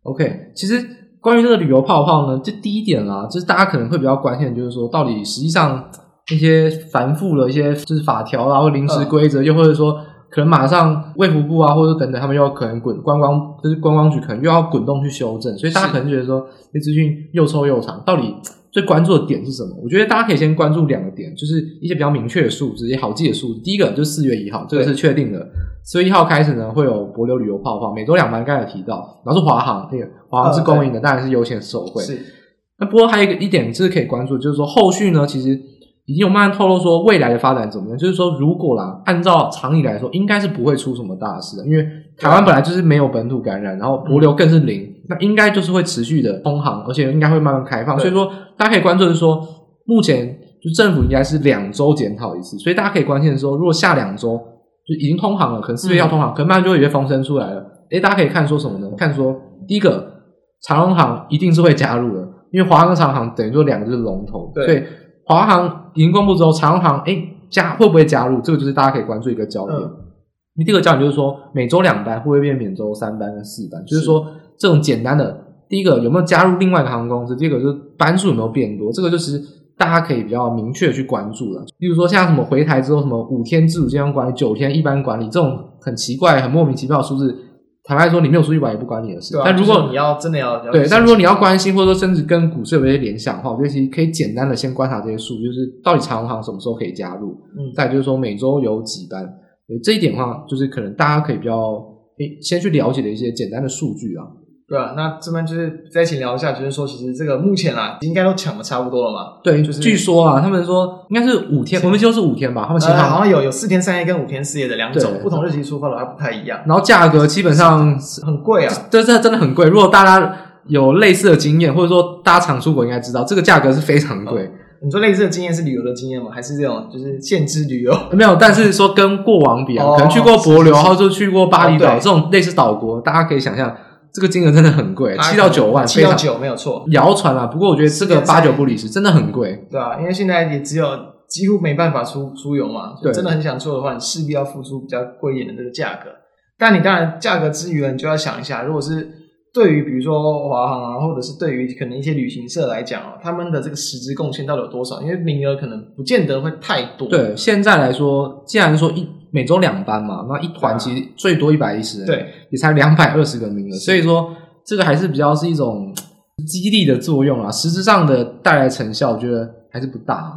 OK，其实关于这个旅游泡泡呢，这第一点啦，就是大家可能会比较关心的，就是说到底实际上那些繁复的一些就是法条啊，或临时规则，又或者说可能马上卫福部啊，或者等等，他们又要可能滚观光，就是观光局可能又要滚动去修正，所以大家可能觉得说，这资讯又臭又长，到底？最关注的点是什么？我觉得大家可以先关注两个点，就是一些比较明确的数字，也好记的数字。第一个就是四月一号，这个是确定的。四月一号开始呢，会有博流旅游泡泡，每周两班，刚才有提到。然后是华航，那个华航是公营的，当然是优先受惠。是。那不过还有一个一点就是可以关注，就是说后续呢，其实已经有慢慢透露说未来的发展怎么样。就是说，如果啦，按照常理来说，应该是不会出什么大事的，因为台湾本来就是没有本土感染，然后博流更是零，那应该就是会持续的通航，而且应该会慢慢开放。所以说，大家可以关注的是说，目前就政府应该是两周检讨一次，所以大家可以关心的说，如果下两周。就已经通航了，可能四月要通航，嗯、可能慢慢就会有些风声出来了。诶，大家可以看说什么呢？看说第一个，长荣航一定是会加入的，因为华航跟长航等于说两个就是龙头，对，所以华航已经公布之后，长荣航诶加会不会加入？这个就是大家可以关注一个焦点。嗯、第二个焦点就是说，每周两班会不会变每周三班跟四班？就是说这种简单的，第一个有没有加入另外一个航空公司？第二个就是班数有没有变多？这个就是。大家可以比较明确的去关注了，例如说像什么回台之后什么五天自主健康管理、九天一般管理这种很奇怪、很莫名其妙的数字，坦白说你没有出去玩也不关你的事。啊、但如果你要真的要对，但如果你要关心或者说甚至跟股市有一些联想的话，我觉得其实可以简单的先观察这些数，就是到底长荣航什么时候可以加入，嗯，再就是说每周有几班，这一点的话就是可能大家可以比较诶先去了解的一些简单的数据啊。对啊，那这边就是再一起聊一下，就是说，其实这个目前啊，应该都抢的差不多了嘛。对，就是据说啊，他们说应该是五天，我们就是五天吧。他们其实好像有有四天三夜跟五天四夜的两种不同日期出发的，还不太一样。然后价格基本上很贵啊，这这真的很贵。如果大家有类似的经验，或者说大家常出国，应该知道这个价格是非常贵。你说类似的经验是旅游的经验吗？还是这种就是限制旅游？没有，但是说跟过往比啊，可能去过帛琉，然后就去过巴厘岛这种类似岛国，大家可以想象。这个金额真的很贵，七到九万，七到九没有错。谣传啊，不过我觉得这个八九不离十，真的很贵。对啊，因为现在也只有几乎没办法出出游嘛，对，真的很想出的话，你势必要付出比较贵一点的这个价格。但你当然价格之余呢，你就要想一下，如果是对于比如说华航啊，或者是对于可能一些旅行社来讲啊，他们的这个实质贡献到底有多少？因为名额可能不见得会太多。对，现在来说，既然说一。每周两班嘛，那一团其实最多一百一十人，对，也才两百二十个名额，所以说这个还是比较是一种激励的作用啊，实质上的带来成效，我觉得还是不大啊。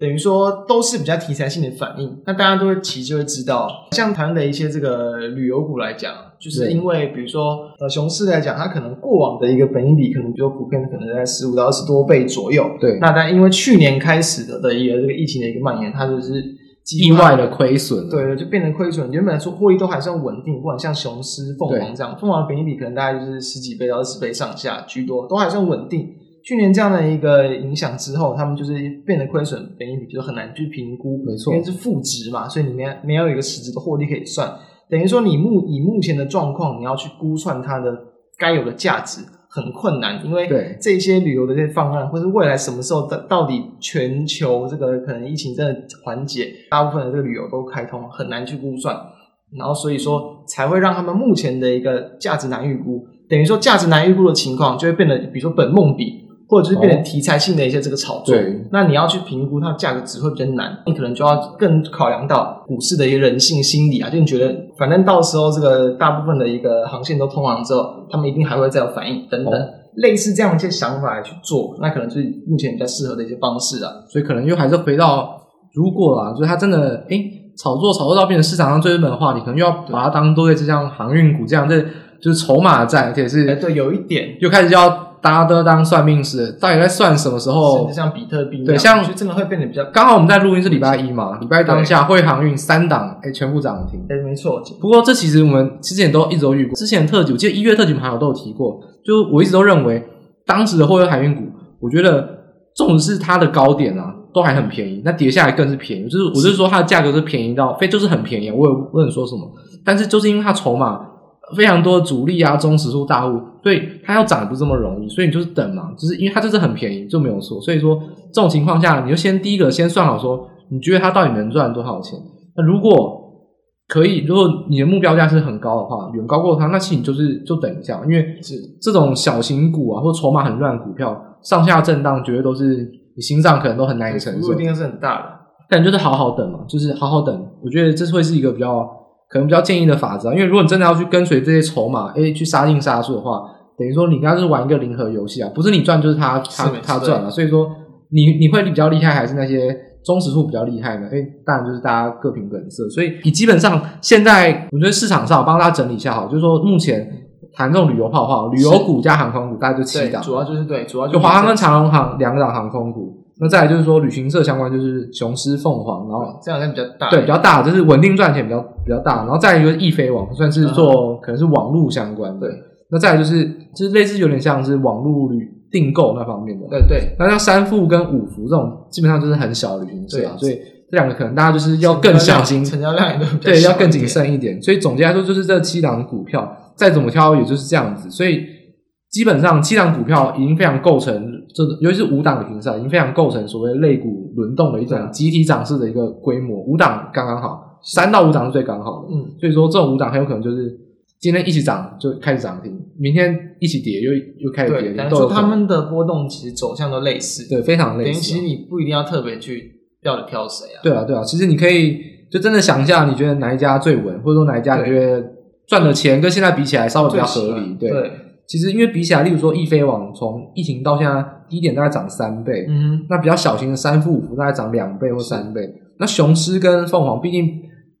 等于说都是比较题材性的反应，那大家都会其实就会知道，像台湾的一些这个旅游股来讲，就是因为比如说呃熊市来讲，它可能过往的一个本益比可能比较普遍，可能在十五到二十多倍左右，对。那但因为去年开始的的一个这个疫情的一个蔓延，它就是。意外的亏损，对，就变成亏损。原本来说获利都还算稳定，不管像雄狮、凤凰这样，凤凰的本益比可能大概就是十几倍到二十倍上下居多，都还算稳定。去年这样的一个影响之后，他们就是变得亏损，本益比就很难去评估，没错，因为是负值嘛，所以里面没有一个实质的获利可以算。等于说你目以目前的状况，你要去估算它的该有的价值。很困难，因为这些旅游的这些方案，或是未来什么时候到到底全球这个可能疫情真的缓解，大部分的这个旅游都开通，很难去估算。然后所以说才会让他们目前的一个价值难预估，等于说价值难预估的情况就会变得，比如说本梦比。或者就是变成题材性的一些这个炒作，哦、对，那你要去评估它的价格只会比较难，你可能就要更考量到股市的一个人性心理啊，就你觉得反正到时候这个大部分的一个航线都通航之后，他们一定还会再有反应等等，哦、类似这样一些想法来去做，那可能就是目前比较适合的一些方式啊。所以可能又还是回到如果啊，就是它真的诶炒作炒作到变成市场上最热门的话题，你可能又要把它当做就像航运股这样，这就是筹码战，而且是哎对，有一点又开始要。大家都当算命师，到底在算什么时候？像比特币，对，像真的会变得比较。刚好我们在录音是礼拜一嘛，礼拜一当下会航运三档，哎、欸，全部涨停。哎、欸，没错。不过这其实我们之前都一直都预过，之前的特辑，我记得一月特辑朋友都有提过。就我一直都认为，当时的货柜航运股，我觉得纵使是它的高点啊，都还很便宜，那跌下来更是便宜。就是我就是说它的价格是便宜到非就是很便宜，我也不能说什么。但是就是因为它筹码。非常多的主力啊，中实数大户，所以它要涨不这么容易，所以你就是等嘛，就是因为它就是很便宜就没有错。所以说这种情况下，你就先第一个先算好说，你觉得它到底能赚多少钱？那如果可以，如果你的目标价是很高的话，远高过它，那其实你就是就等一下，因为是这种小型股啊，或筹码很乱的股票，上下震荡绝对都是你心脏可能都很难以承受，不一定是很大的，但就是好好等嘛，就是好好等。我觉得这会是一个比较。可能比较建议的法则，因为如果你真的要去跟随这些筹码，诶，去杀进杀出的话，等于说你跟他是玩一个零和游戏啊，不是你赚就是他他他赚了，所以说你你会比较厉害，还是那些忠实户比较厉害呢？哎，当然就是大家各凭本色。所以你基本上现在我觉得市场上帮大家整理一下好，就是说目前谈这种旅游泡泡，旅游股加航空股大概就七档，主要就是对，主要就华航跟长荣航两档航空股。那再来就是说旅行社相关就是雄狮、凤凰，然后这两天比较大，对，比较大，就是稳定赚钱比较比较大。然后再来就是易飞网，算是做可能是网络相关的。那再来就是就是类似有点像是网络旅订购那方面的。对对。那像三富跟五福这种，基本上就是很小的旅行社，所以这两个可能大家就是要更小心，成交量也都对，要更谨慎一点。所以总结来说，就是这七档股票再怎么挑，也就是这样子。所以。基本上七档股票已经非常构成，这尤其是五档的形式，已经非常构成所谓类股轮动的一种集体涨势的一个规模。五档刚刚好，三到五档是最刚好的。嗯，所以说这种五档很有可能就是今天一起涨就开始涨停，明天一起跌又又开始跌。但是他们的波动其实走向都类似，对，非常类似。等于其实你不一定要特别去要的挑谁啊。对啊，对啊，其实你可以就真的想一下，你觉得哪一家最稳，或者说哪一家你觉得赚的钱跟现在比起来稍微比较合理，对。对其实，因为比起来，例如说易飞网从疫情到现在低点大概涨三倍，嗯，那比较小型的三富五福大概涨两倍或三倍。那雄狮跟凤凰毕竟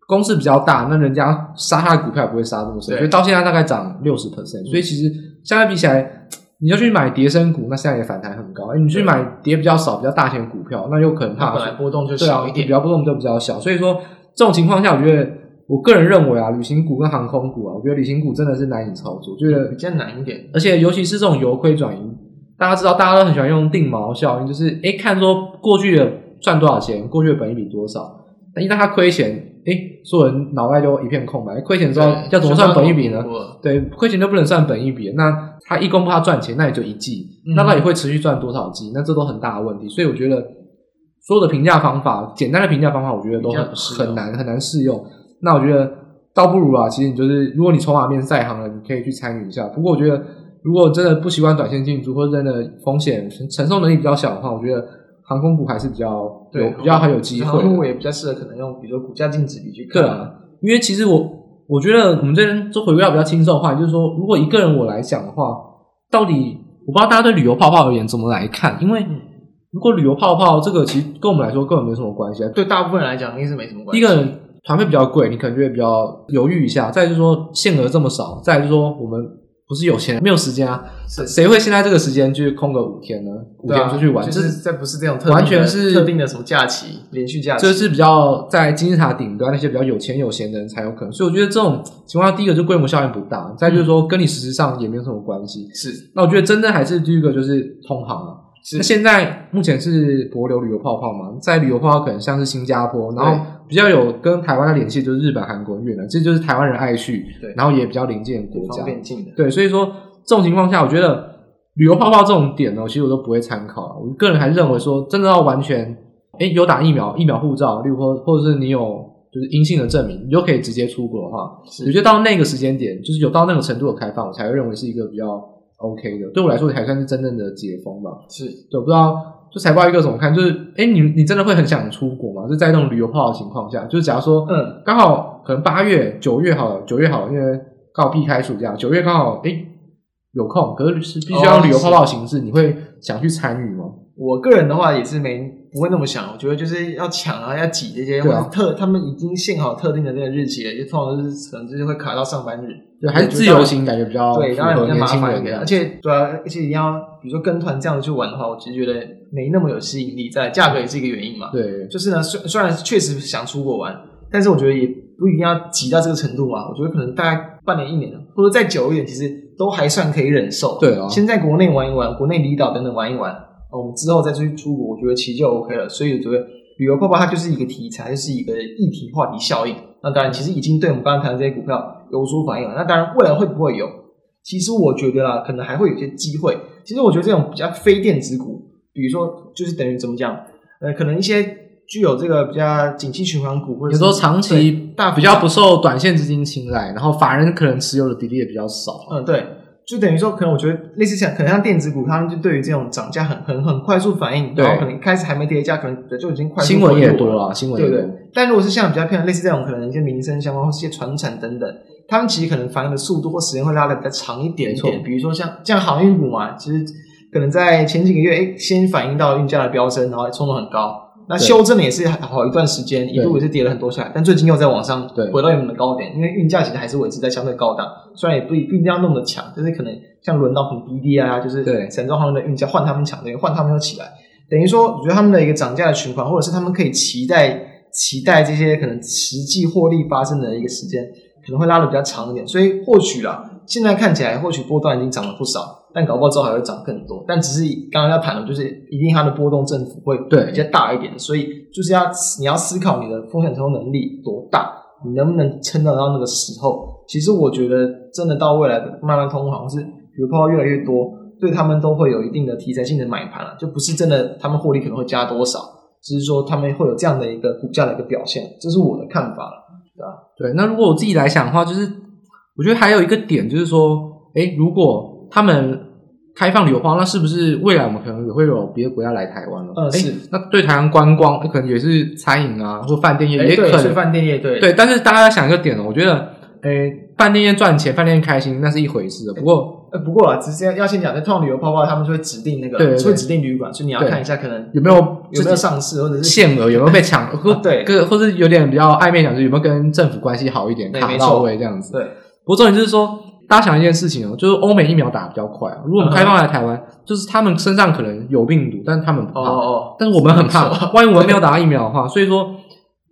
公司比较大，那人家杀它的股票也不会杀这么深，所以到现在大概涨六十 percent。所以其实现在比起来，你要去买跌升股，那现在也反弹很高。哎，你去买跌比较少、比较大型股票，那又可能怕本来波动就小一点，啊，比较波动就比较小。所以说这种情况下，我觉得。我个人认为啊，旅行股跟航空股啊，我觉得旅行股真的是难以操作，觉得比较难一点。而且尤其是这种由亏转盈，大家知道，大家都很喜欢用定锚效应，就是诶看说过去的赚多少钱，过去的本益比多少，那一旦他亏钱，诶所有人脑袋就一片空白。亏钱之后要怎么算本益比呢？对，亏钱就不能算本益比。那他一公布他赚钱，那也就一季，那他也会持续赚多少季？那这都很大的问题。所以我觉得所有的评价方法，简单的评价方法，我觉得都很很难很难适用。那我觉得倒不如啊，其实你就是，如果你筹码面在行了，你可以去参与一下。不过我觉得，如果真的不习惯短线进出，或者真的风险承受能力比较小的话，我觉得航空股还是比较有对比较很有机会。航空股也比较适合可能用，比如说股价净值比去看。对啊，因为其实我我觉得我们这边做回归到比较轻松的话，就是说，如果一个人我来讲的话，到底我不知道大家对旅游泡泡而言怎么来看？因为如果旅游泡泡这个其实跟我们来说根本没什么关系啊，对大部分人来讲应该是没什么关系。一个人。团费比较贵，你可能就会比较犹豫一下。再就是说，限额这么少，再就是说，我们不是有钱，没有时间啊。谁会现在这个时间去空个五天呢？五天出去玩，就是这不是这种特完全是特定的什么假期，连续假期，这是比较在金字塔顶端那些比较有钱有闲的人才有可能。所以我觉得这种情况下，第一个就规模效应不大，再就是说跟你实质上也没有什么关系。是，那我觉得真正还是第一个就是通航啊。那现在目前是博流旅游泡泡嘛，在旅游泡泡可能像是新加坡，然后比较有跟台湾的联系就是日本、韩国、越南，这就是台湾人爱去，对，然后也比较邻近的国家，对，所以说这种情况下，我觉得旅游泡泡这种点呢，其实我都不会参考。我个人还认为说，真的要完全，诶有打疫苗、疫苗护照，例如或或者是你有就是阴性的证明，你就可以直接出国的话，我觉得到那个时间点，就是有到那个程度的开放，我才会认为是一个比较。OK 的，对我来说还算是真正的解封吧。是，对，不知道就财报一个怎么看？就是，哎，你你真的会很想出国吗？就在那种旅游泡的情况下，就是假如说，嗯，刚好可能八月、九月好了，九月好了，因为刚好避开暑假，九月刚好，哎，有空，可是是必须要旅游泡泡的形式，哦、你会想去参与吗？我个人的话也是没。不会那么想，我觉得就是要抢啊，要挤这些，或者特他们已经限好特定的这个日期了，就通常都是可能就是会卡到上班日，对，还是自由行感觉比较对，当然比较麻烦一点，而且对啊，而且你要比如说跟团这样子去玩的话，我其实觉得没那么有吸引力，在价格也是一个原因嘛，对，就是呢，虽虽然确实想出国玩，但是我觉得也不一定要挤到这个程度嘛，我觉得可能大概半年一年，或者再久一点，其实都还算可以忍受，对啊，先在国内玩一玩，国内离岛等等玩一玩。我们之后再出去出国，我觉得其实就 OK 了。所以我觉得旅游泡泡它就是一个题材，就是一个议题话题效应。那当然，其实已经对我们刚刚谈的这些股票有所反应了。那当然，未来会不会有？其实我觉得啦，可能还会有些机会。其实我觉得这种比较非电子股，比如说就是等于怎么讲？呃，可能一些具有这个比较景气循环股，或者说长期大比较不受短线资金青睐，然后法人可能持有的比例也比较少。嗯，对。就等于说，可能我觉得类似像，可能像电子股，他们就对于这种涨价很很很快速反应，然后可能开始还没跌价，可能就已经快速。新闻也多了，新闻也多。对对。但如果是像比较偏类似这种，可能一些民生相关或是一些传产等等，他们其实可能反应的速度或时间会拉的比较长一点点。比如说像像航运股嘛，其实可能在前几个月，哎，先反映到运价的飙升，然后冲得很高。那修正也是好一段时间，一度也是跌了很多下来，但最近又在往上回到原本的高点，因为运价其实还是维持在相对高档，虽然也不不一定要那么强，就是可能像轮到很 BD 啊，就是散装航运的运价换他们抢，等于换他们又起来，等于说我觉得他们的一个涨价的循环，或者是他们可以期待期待这些可能实际获利发生的一个时间，可能会拉的比较长一点，所以或许啦，现在看起来或许波段已经涨了不少。但搞不好之后还会涨更多，但只是刚刚在谈的，就是一定它的波动振幅会比较大一点，所以就是要你要思考你的风险承受能力多大，你能不能撑得到那个时候。其实我觉得真的到未来的慢慢通航，是比如泡泡越来越多，对他们都会有一定的题材性的买盘了，就不是真的他们获利可能会加多少，只是说他们会有这样的一个股价的一个表现，这是我的看法了，对吧？对，那如果我自己来想的话，就是我觉得还有一个点就是说，诶，如果他们开放旅游化，那是不是未来我们可能也会有别的国家来台湾了？嗯，是。那对台湾观光，可能也是餐饮啊，或饭店业也可能。是饭店业，对。对，但是大家要想一个点哦，我觉得，诶，饭店业赚钱，饭店业开心，那是一回事的。不过，呃，不过啊，直接要先讲，在通旅游泡泡，他们就会指定那个，对，会指定旅馆，所以你要看一下，可能有没有有没有上市，或者是限额有没有被抢，[laughs] 或对，或或是有点比较暧昧讲，就是有没有跟政府关系好一点，卡到位这样子。对。不过重点就是说。大家想一件事情哦，就是欧美疫苗打得比较快啊。如果我们开放来台湾，就是他们身上可能有病毒，但是他们不怕。哦，但是我们很怕，万一我们没有打到疫苗的话。所以说，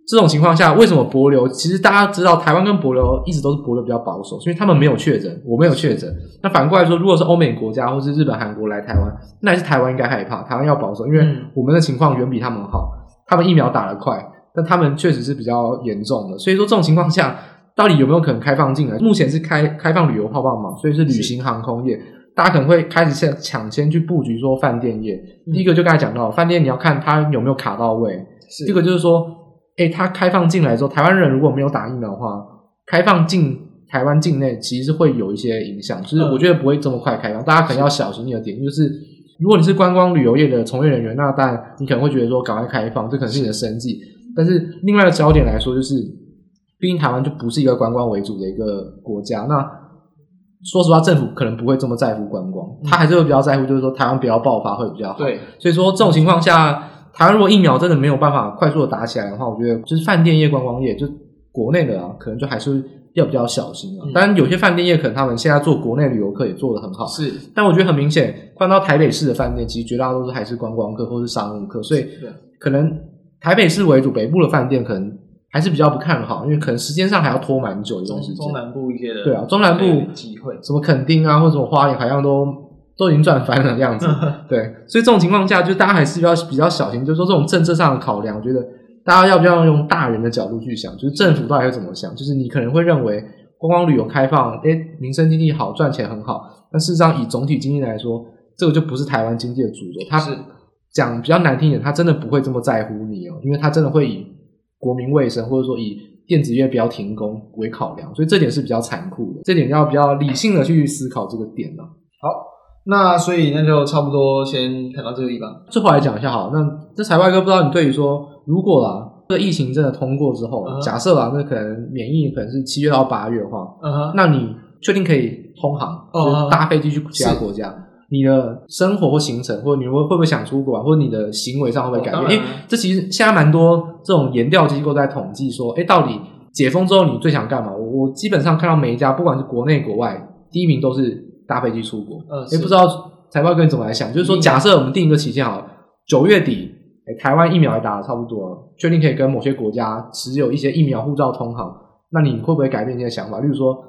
这种情况下，为什么博流？其实大家知道，台湾跟博流一直都是博流比较保守，所以他们没有确诊，我没有确诊。那反过来说，如果是欧美国家或是日本、韩国来台湾，那还是台湾应该害怕，台湾要保守，因为我们的情况远比他们好。他们疫苗打得快，但他们确实是比较严重的。所以说，这种情况下。到底有没有可能开放进来？目前是开开放旅游泡泡嘛，所以是旅行航空业，大家可能会开始先抢先去布局说饭店业。嗯、第一个就刚才讲到，饭店你要看它有没有卡到位。是第二个就是说，诶，它开放进来之后，台湾人如果没有打疫苗的话，开放进台湾境内其实是会有一些影响。就是我觉得不会这么快开放，嗯、大家可能要小心一点。就是如果你是观光旅游业的从业人员，那当然你可能会觉得说赶快开放，这可能是你的生计。是但是另外的焦点来说，就是。毕竟台湾就不是一个观光为主的一个国家，那说实话，政府可能不会这么在乎观光，他还是会比较在乎，就是说台湾不要爆发会比较好。对，所以说这种情况下，台湾如果疫苗真的没有办法快速的打起来的话，我觉得就是饭店业、观光业，就国内的啊，可能就还是要比较小心啊。当然，有些饭店业可能他们现在做国内旅游客也做得很好，是。但我觉得很明显，换到台北市的饭店，其实绝大多数还是观光客或是商务客，所以可能台北市为主，北部的饭店可能。还是比较不看好，因为可能时间上还要拖蛮久一段时间。中南部一些的，对啊，中南部机会，什么垦丁啊，或者什么花莲，好像都都已经赚翻了这样子。[laughs] 对，所以这种情况下，就大家还是要比较小心。就是说，这种政策上的考量，我觉得大家要不要用大人的角度去想？就是政府到底会怎么想？就是你可能会认为观光旅游开放，哎，民生经济好，赚钱很好。但事实上，以总体经济来说，这个就不是台湾经济的主流。它是讲比较难听一点，他真的不会这么在乎你哦，因为他真的会以。国民卫生，或者说以电子业不要停工为考量，所以这点是比较残酷的。这点要比较理性的去思考这个点呢。好，那所以那就差不多先谈到这个地方。最后来讲一下，好，那这财外哥不知道你对于说，如果啦，这疫情真的通过之后，uh huh. 假设啦，那可能免疫可能是七月到八月的话，uh huh. 那你确定可以通航，uh huh. 就是搭飞机去其他国家？你的生活或行程，或者你会会不会想出国啊？或者你的行为上会不会改变？因为，这其实现在蛮多这种研调机构在统计说，哎，到底解封之后你最想干嘛？我我基本上看到每一家，不管是国内国外，第一名都是搭飞机出国。嗯，也，不知道财报哥你怎么来想？就是说，假设我们定一个期限好了，九月底，诶，台湾疫苗也打的差不多了，确定可以跟某些国家持有一些疫苗护照通航，那你会不会改变你的想法？例如说。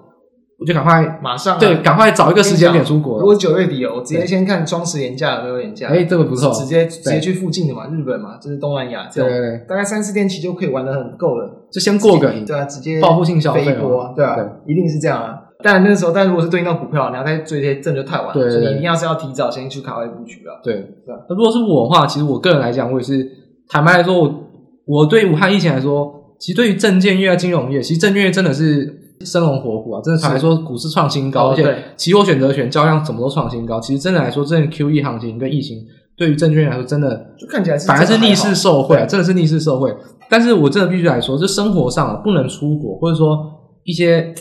我就赶快马上对，赶快找一个时间点出国。如果九月底哦，我直接先看双十连假有没有连假。哎，这个不错，直接直接去附近的嘛，日本嘛，就是东南亚这样。对对对，大概三四天其实就可以玩的很够了。就先过个瘾，对啊，直接报复性消费飞波，对啊，一定是这样啊。但那个时候，但如果是对应到股票，你要再追这些证就太晚了。对，所以你一定要是要提早先去卡位布局了。对，对。那如果是我的话，其实我个人来讲，我也是坦白来说，我我对武汉疫情来说，其实对于证券业、金融业，其实证券业真的是。生龙活虎啊！真的坦白说，股市创新高，而且期货选择权交易量怎么都创新高。其实真的来说，这 QE 行情跟疫情对于证券来说，真的就看起来反而是逆势受惠啊！真的是逆势受惠。但是我真的必须来说，就生活上啊，不能出国，或者说一些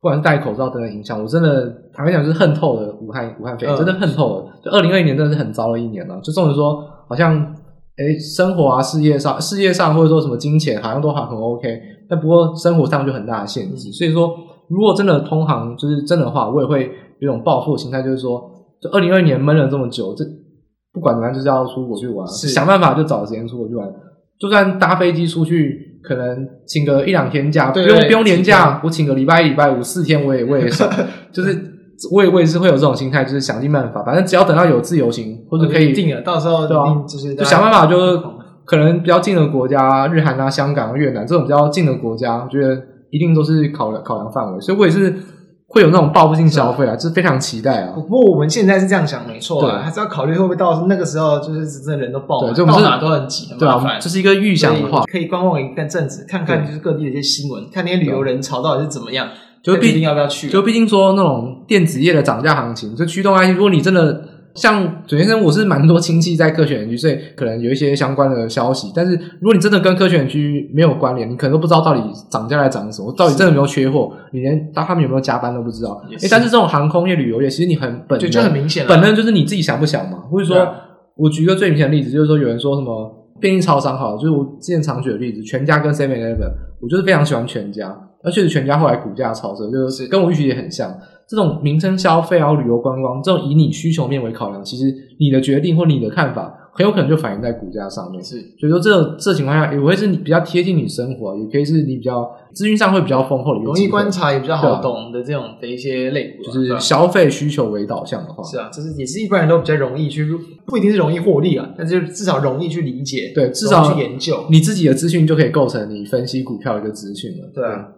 不管是戴口罩等等影响，我真的坦白讲就是恨透了武汉武汉肺炎，嗯、真的恨透了。就二零二一年真的是很糟的一年了，就总之说好像诶生活啊事业上事业上或者说什么金钱好像都还很 OK，但不过生活上就很大的限制。所以说如果真的通航就是真的话，我也会有种报复的心态，就是说就二零二一年闷了这么久，这不管怎么样就是要出国去玩，想办法就找时间出国去玩。就算搭飞机出去，可能请个一两天假，不用不用年假，我请个礼拜一、礼拜五四天，我也我也爽。就是我也我也是会有这种心态，就是想尽办法，反正只要等到有自由行或者可以定了，到时候对啊，就是就想办法，就是可能比较近的国家，日韩啊、香港、越南这种比较近的国家，我觉得一定都是考量考量范围，所以我也是。会有那种报复性消费啊，就是非常期待啊。不过我们现在是这样想，没错啊，还是要考虑会不会到那个时候，就是真的人都爆满，到哪都很挤，对啊，这是一个预想的话，可以观望一阵子，看看就是各地的一些新闻，看那些旅游人潮到底是怎么样，就毕竟要不要去。就毕竟说那种电子业的涨价行情，就驱动 IC，，如果你真的。像准先生，我是蛮多亲戚在科学园区，所以可能有一些相关的消息。但是如果你真的跟科学园区没有关联，你可能都不知道到底涨价在涨什么，到底真的有没有缺货，你连当他们有没有加班都不知道。诶，但是这种航空业、旅游业，其实你很本能，就很明显，本能就是你自己想不想嘛。或者说，我举一个最明显的例子，就是说有人说什么便利超商好了，就是我之前常举的例子，全家跟 Seven Eleven，我就是非常喜欢全家，而且全家后来股价超升，就是跟我预期也很像。这种民生消费啊，旅游观光，这种以你需求面为考量，其实你的决定或你的看法，很有可能就反映在股价上面。是，所以说这这情况下，也会是你比较贴近你生活，也可以是你比较资讯上会比较丰厚的一个，容易观察也比较好懂的这种的一些类股，就是消费需求为导向的话，是啊，就是也是一般人都比较容易去，不一定是容易获利啊，但是至少容易去理解，对，至少去研究，你自己的资讯就可以构成你分析股票的一个资讯了，对啊。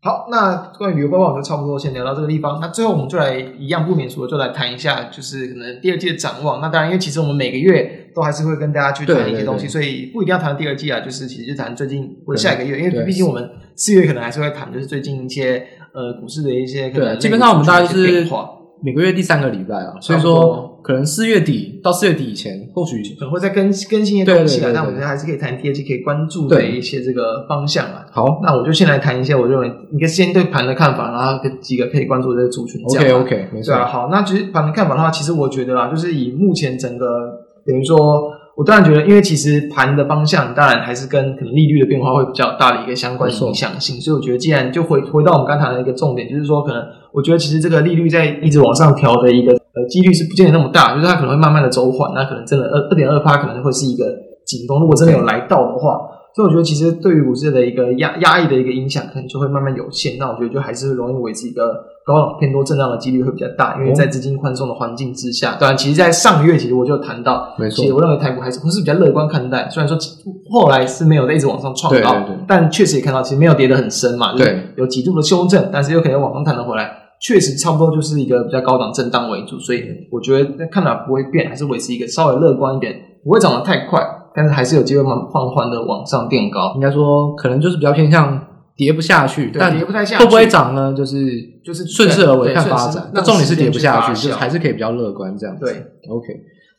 好，那关于旅游报告，我们就差不多先聊到这个地方。那最后我们就来一样不免俗的，就来谈一下，就是可能第二季的展望。那当然，因为其实我们每个月都还是会跟大家去谈一些东西，对对对，所以不一定要谈第二季啊。就是其实就谈最近或者下一个月，因为毕竟我们四月可能还是会谈，就是最近一些呃股市的一些可能对，基本上我们大概就是每个月第三个礼拜啊，所以说。可能四月底到四月底以前，或许可能会再更更新一些东西啊。但我觉得还是可以谈第二季可以关注的一些这个方向啊。好，那我就先来谈一些我认为一个先对盘的看法，然后几个可以关注的这个族群。OK OK，没错。对啊，好，那其实盘的看法的话，其实我觉得啊，就是以目前整个等于说，我当然觉得，因为其实盘的方向当然还是跟可能利率的变化会比较大的一个相关影响性，所以我觉得既然就回回到我们刚谈的一个重点，就是说可能我觉得其实这个利率在一直往上调的一个。呃，几率是不见得那么大，就是它可能会慢慢的走缓，那可能真的二二点二趴可能会是一个紧绷。如果真的有来到的话，所以我觉得其实对于股市的一个压压抑的一个影响，可能就会慢慢有限。那我觉得就还是容易维持一个高档偏多震荡的几率会比较大，因为在资金宽松的环境之下。当然，其实，在上个月其实我就谈到，没错，其实我认为台股还是不是比较乐观看待。虽然说后来是没有在一直往上创高，对对对，但确实也看到其实没有跌得很深嘛，对，有几度的修正，但是又可能往上弹了回来。确实差不多就是一个比较高档震荡为主，所以我觉得看法不会变，还是维持一个稍微乐观一点，不会涨得太快，但是还是有机会慢缓缓的往上垫高。应该说可能就是比较偏向跌不下去，但跌不太下去，会不会涨呢？就是就是顺势而为看发展。那重点是跌不下去，就还是可以比较乐观这样子。对，OK。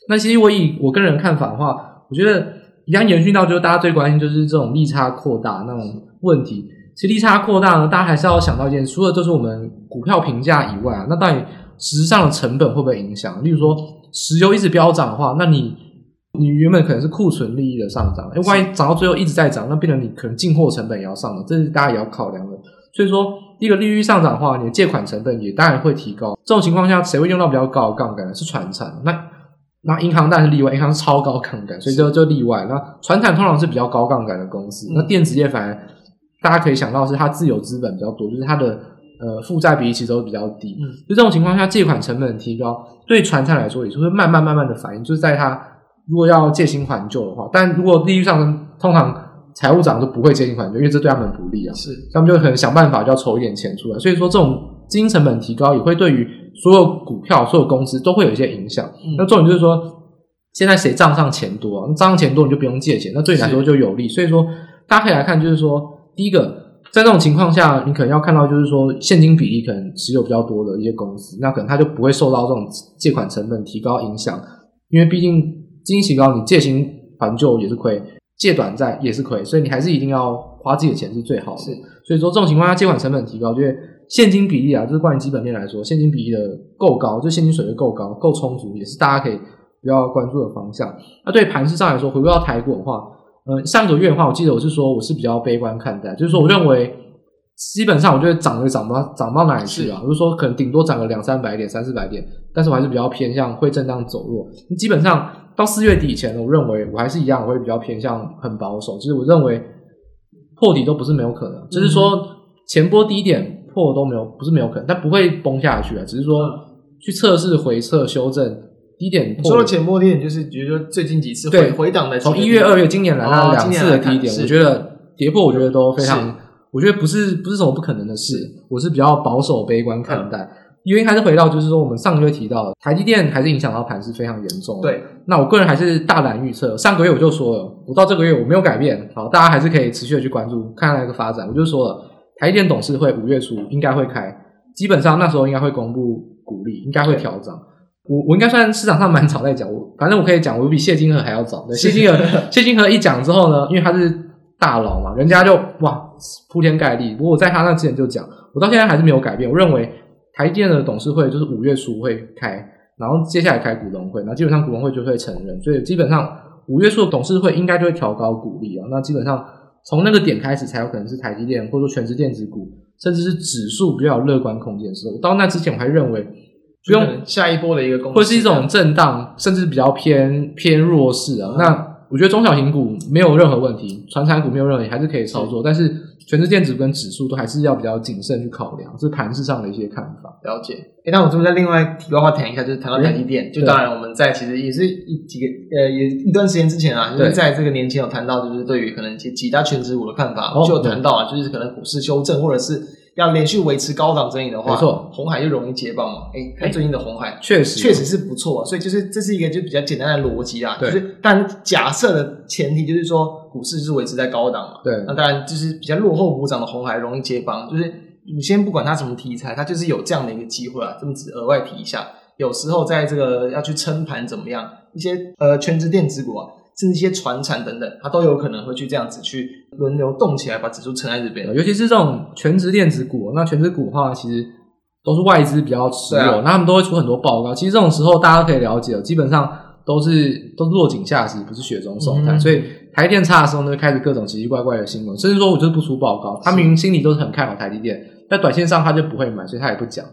那其实我以我个人看法的话，我觉得一样延续到就是大家最关心就是这种利差扩大那种问题。其实利差扩大呢，大家还是要想到一件，除了就是我们股票评价以外啊，那到底实质上的成本会不会影响？例如说，石油一直飙涨的话，那你你原本可能是库存利益的上涨，哎，万一涨到最后一直在涨，那变成你可能进货成本也要上涨，这是大家也要考量的。所以说，一个利率上涨的话，你的借款成本也当然会提高。这种情况下，谁会用到比较高的杠杆？是传产。那那银行当然是例外，银行是超高杠杆，所以就就例外。那传产通常是比较高杠杆的公司，那电子业反而。大家可以想到是它自有资本比较多，就是它的呃负债比例其实都比较低。嗯，就这种情况下，借款成本提高，对传产来说也是会慢慢慢慢的反应。就是在它如果要借新还旧的话，但如果利率上升，通常财务长都不会借新还旧，因为这对他们不利啊。是，他们就可能想办法就要筹一点钱出来。所以说，这种资金成本提高也会对于所有股票、所有公司都会有一些影响。嗯，那重点就是说，现在谁账上钱多啊？账上钱多你就不用借钱，那对你来说就有利。所以说，大家可以来看，就是说。第一个，在这种情况下，你可能要看到，就是说现金比例可能持有比较多的一些公司，那可能它就不会受到这种借款成本提高影响，因为毕竟资金提高，你借新还旧也是亏，借短债也是亏，所以你还是一定要花自己的钱是最好的。是，所以说这种情况下，借款成本提高，就是现金比例啊，就是关于基本面来说，现金比例的够高，就现金水位够高、够充足，也是大家可以比较关注的方向。那对盘市上来说，回归到台股的话，呃，上个月的话，我记得我是说我是比较悲观看待，就是说我认为基本上我觉得涨也涨不到涨不到哪里去啊，就是说可能顶多涨个两三百点、三四百点，但是我还是比较偏向会震荡走弱。基本上到四月底以前，我认为我还是一样，我会比较偏向很保守。其实我认为破底都不是没有可能，就是说前波低点。破都没有，不是没有可能，但不会崩下去啊。只是说去测试、回撤、修正低点破。除了前波低点，就是比如说最近几次回回档的，从一月、二月今年来到两次的低点，我觉得跌破，我觉得都非常，我觉得不是不是什么不可能的事。我是比较保守、悲观看待，原因还是回到就是说，我们上个月提到的台积电还是影响到盘是非常严重。对，那我个人还是大胆预测，上个月我就说了，我到这个月我没有改变。好，大家还是可以持续的去关注，看那个发展。我就说了。台积电董事会五月初应该会开，基本上那时候应该会公布股利，应该会调涨。我我应该算市场上蛮早在讲，我反正我可以讲，我比谢金河还要早。对，谢金河 [laughs] 谢金河一讲之后呢，因为他是大佬嘛，人家就哇铺天盖地。不过我在他那之前就讲，我到现在还是没有改变。我认为台积电的董事会就是五月初会开，然后接下来开股东会，那基本上股东会就会承认，所以基本上五月初的董事会应该就会调高股利啊。那基本上。从那个点开始，才有可能是台积电，或者说全职电子股，甚至是指数比较有乐观空间的时候。到那之前，我还认为不用下一波的一个，或是一种震荡，甚至比较偏偏弱势啊。嗯、那我觉得中小型股没有任何问题，传产股没有任何问题，还是可以操作，但是。全职电子跟指数都还是要比较谨慎去考量，这是盘势上的一些看法。了解。诶，那我这边再另外题外话谈一下，就是谈到台积电，就当然我们在其实也是一几个呃，也一段时间之前啊，就是在这个年前有谈到，就是对于可能几几大全职股的看法，就有谈到啊，就是可能股市修正或者是。要连续维持高档整理的话，没错，红海就容易接棒嘛。哎，看最近的红海，确实确实是不错，所以就是这是一个就比较简单的逻辑啊。就是但假设的前提就是说股市是维持在高档嘛。对，那当然就是比较落后补涨的红海容易接棒，就是你先不管它什么题材，它就是有这样的一个机会啊。这么只额外提一下，有时候在这个要去撑盘怎么样，一些呃全职电子股啊。甚至一些传产等等，它都有可能会去这样子去轮流动起来，把指数撑在这边。尤其是这种全职电子股，那全职股的话，其实都是外资比较持有，啊、那他们都会出很多报告。其实这种时候大家都可以了解，基本上都是都是落井下石，不是雪中送炭。嗯、所以台电差的时候呢，就开始各种奇奇怪怪的新闻，甚至说我就是不出报告，他明明心里都是很看好台积电，在短线上他就不会买，所以他也不讲。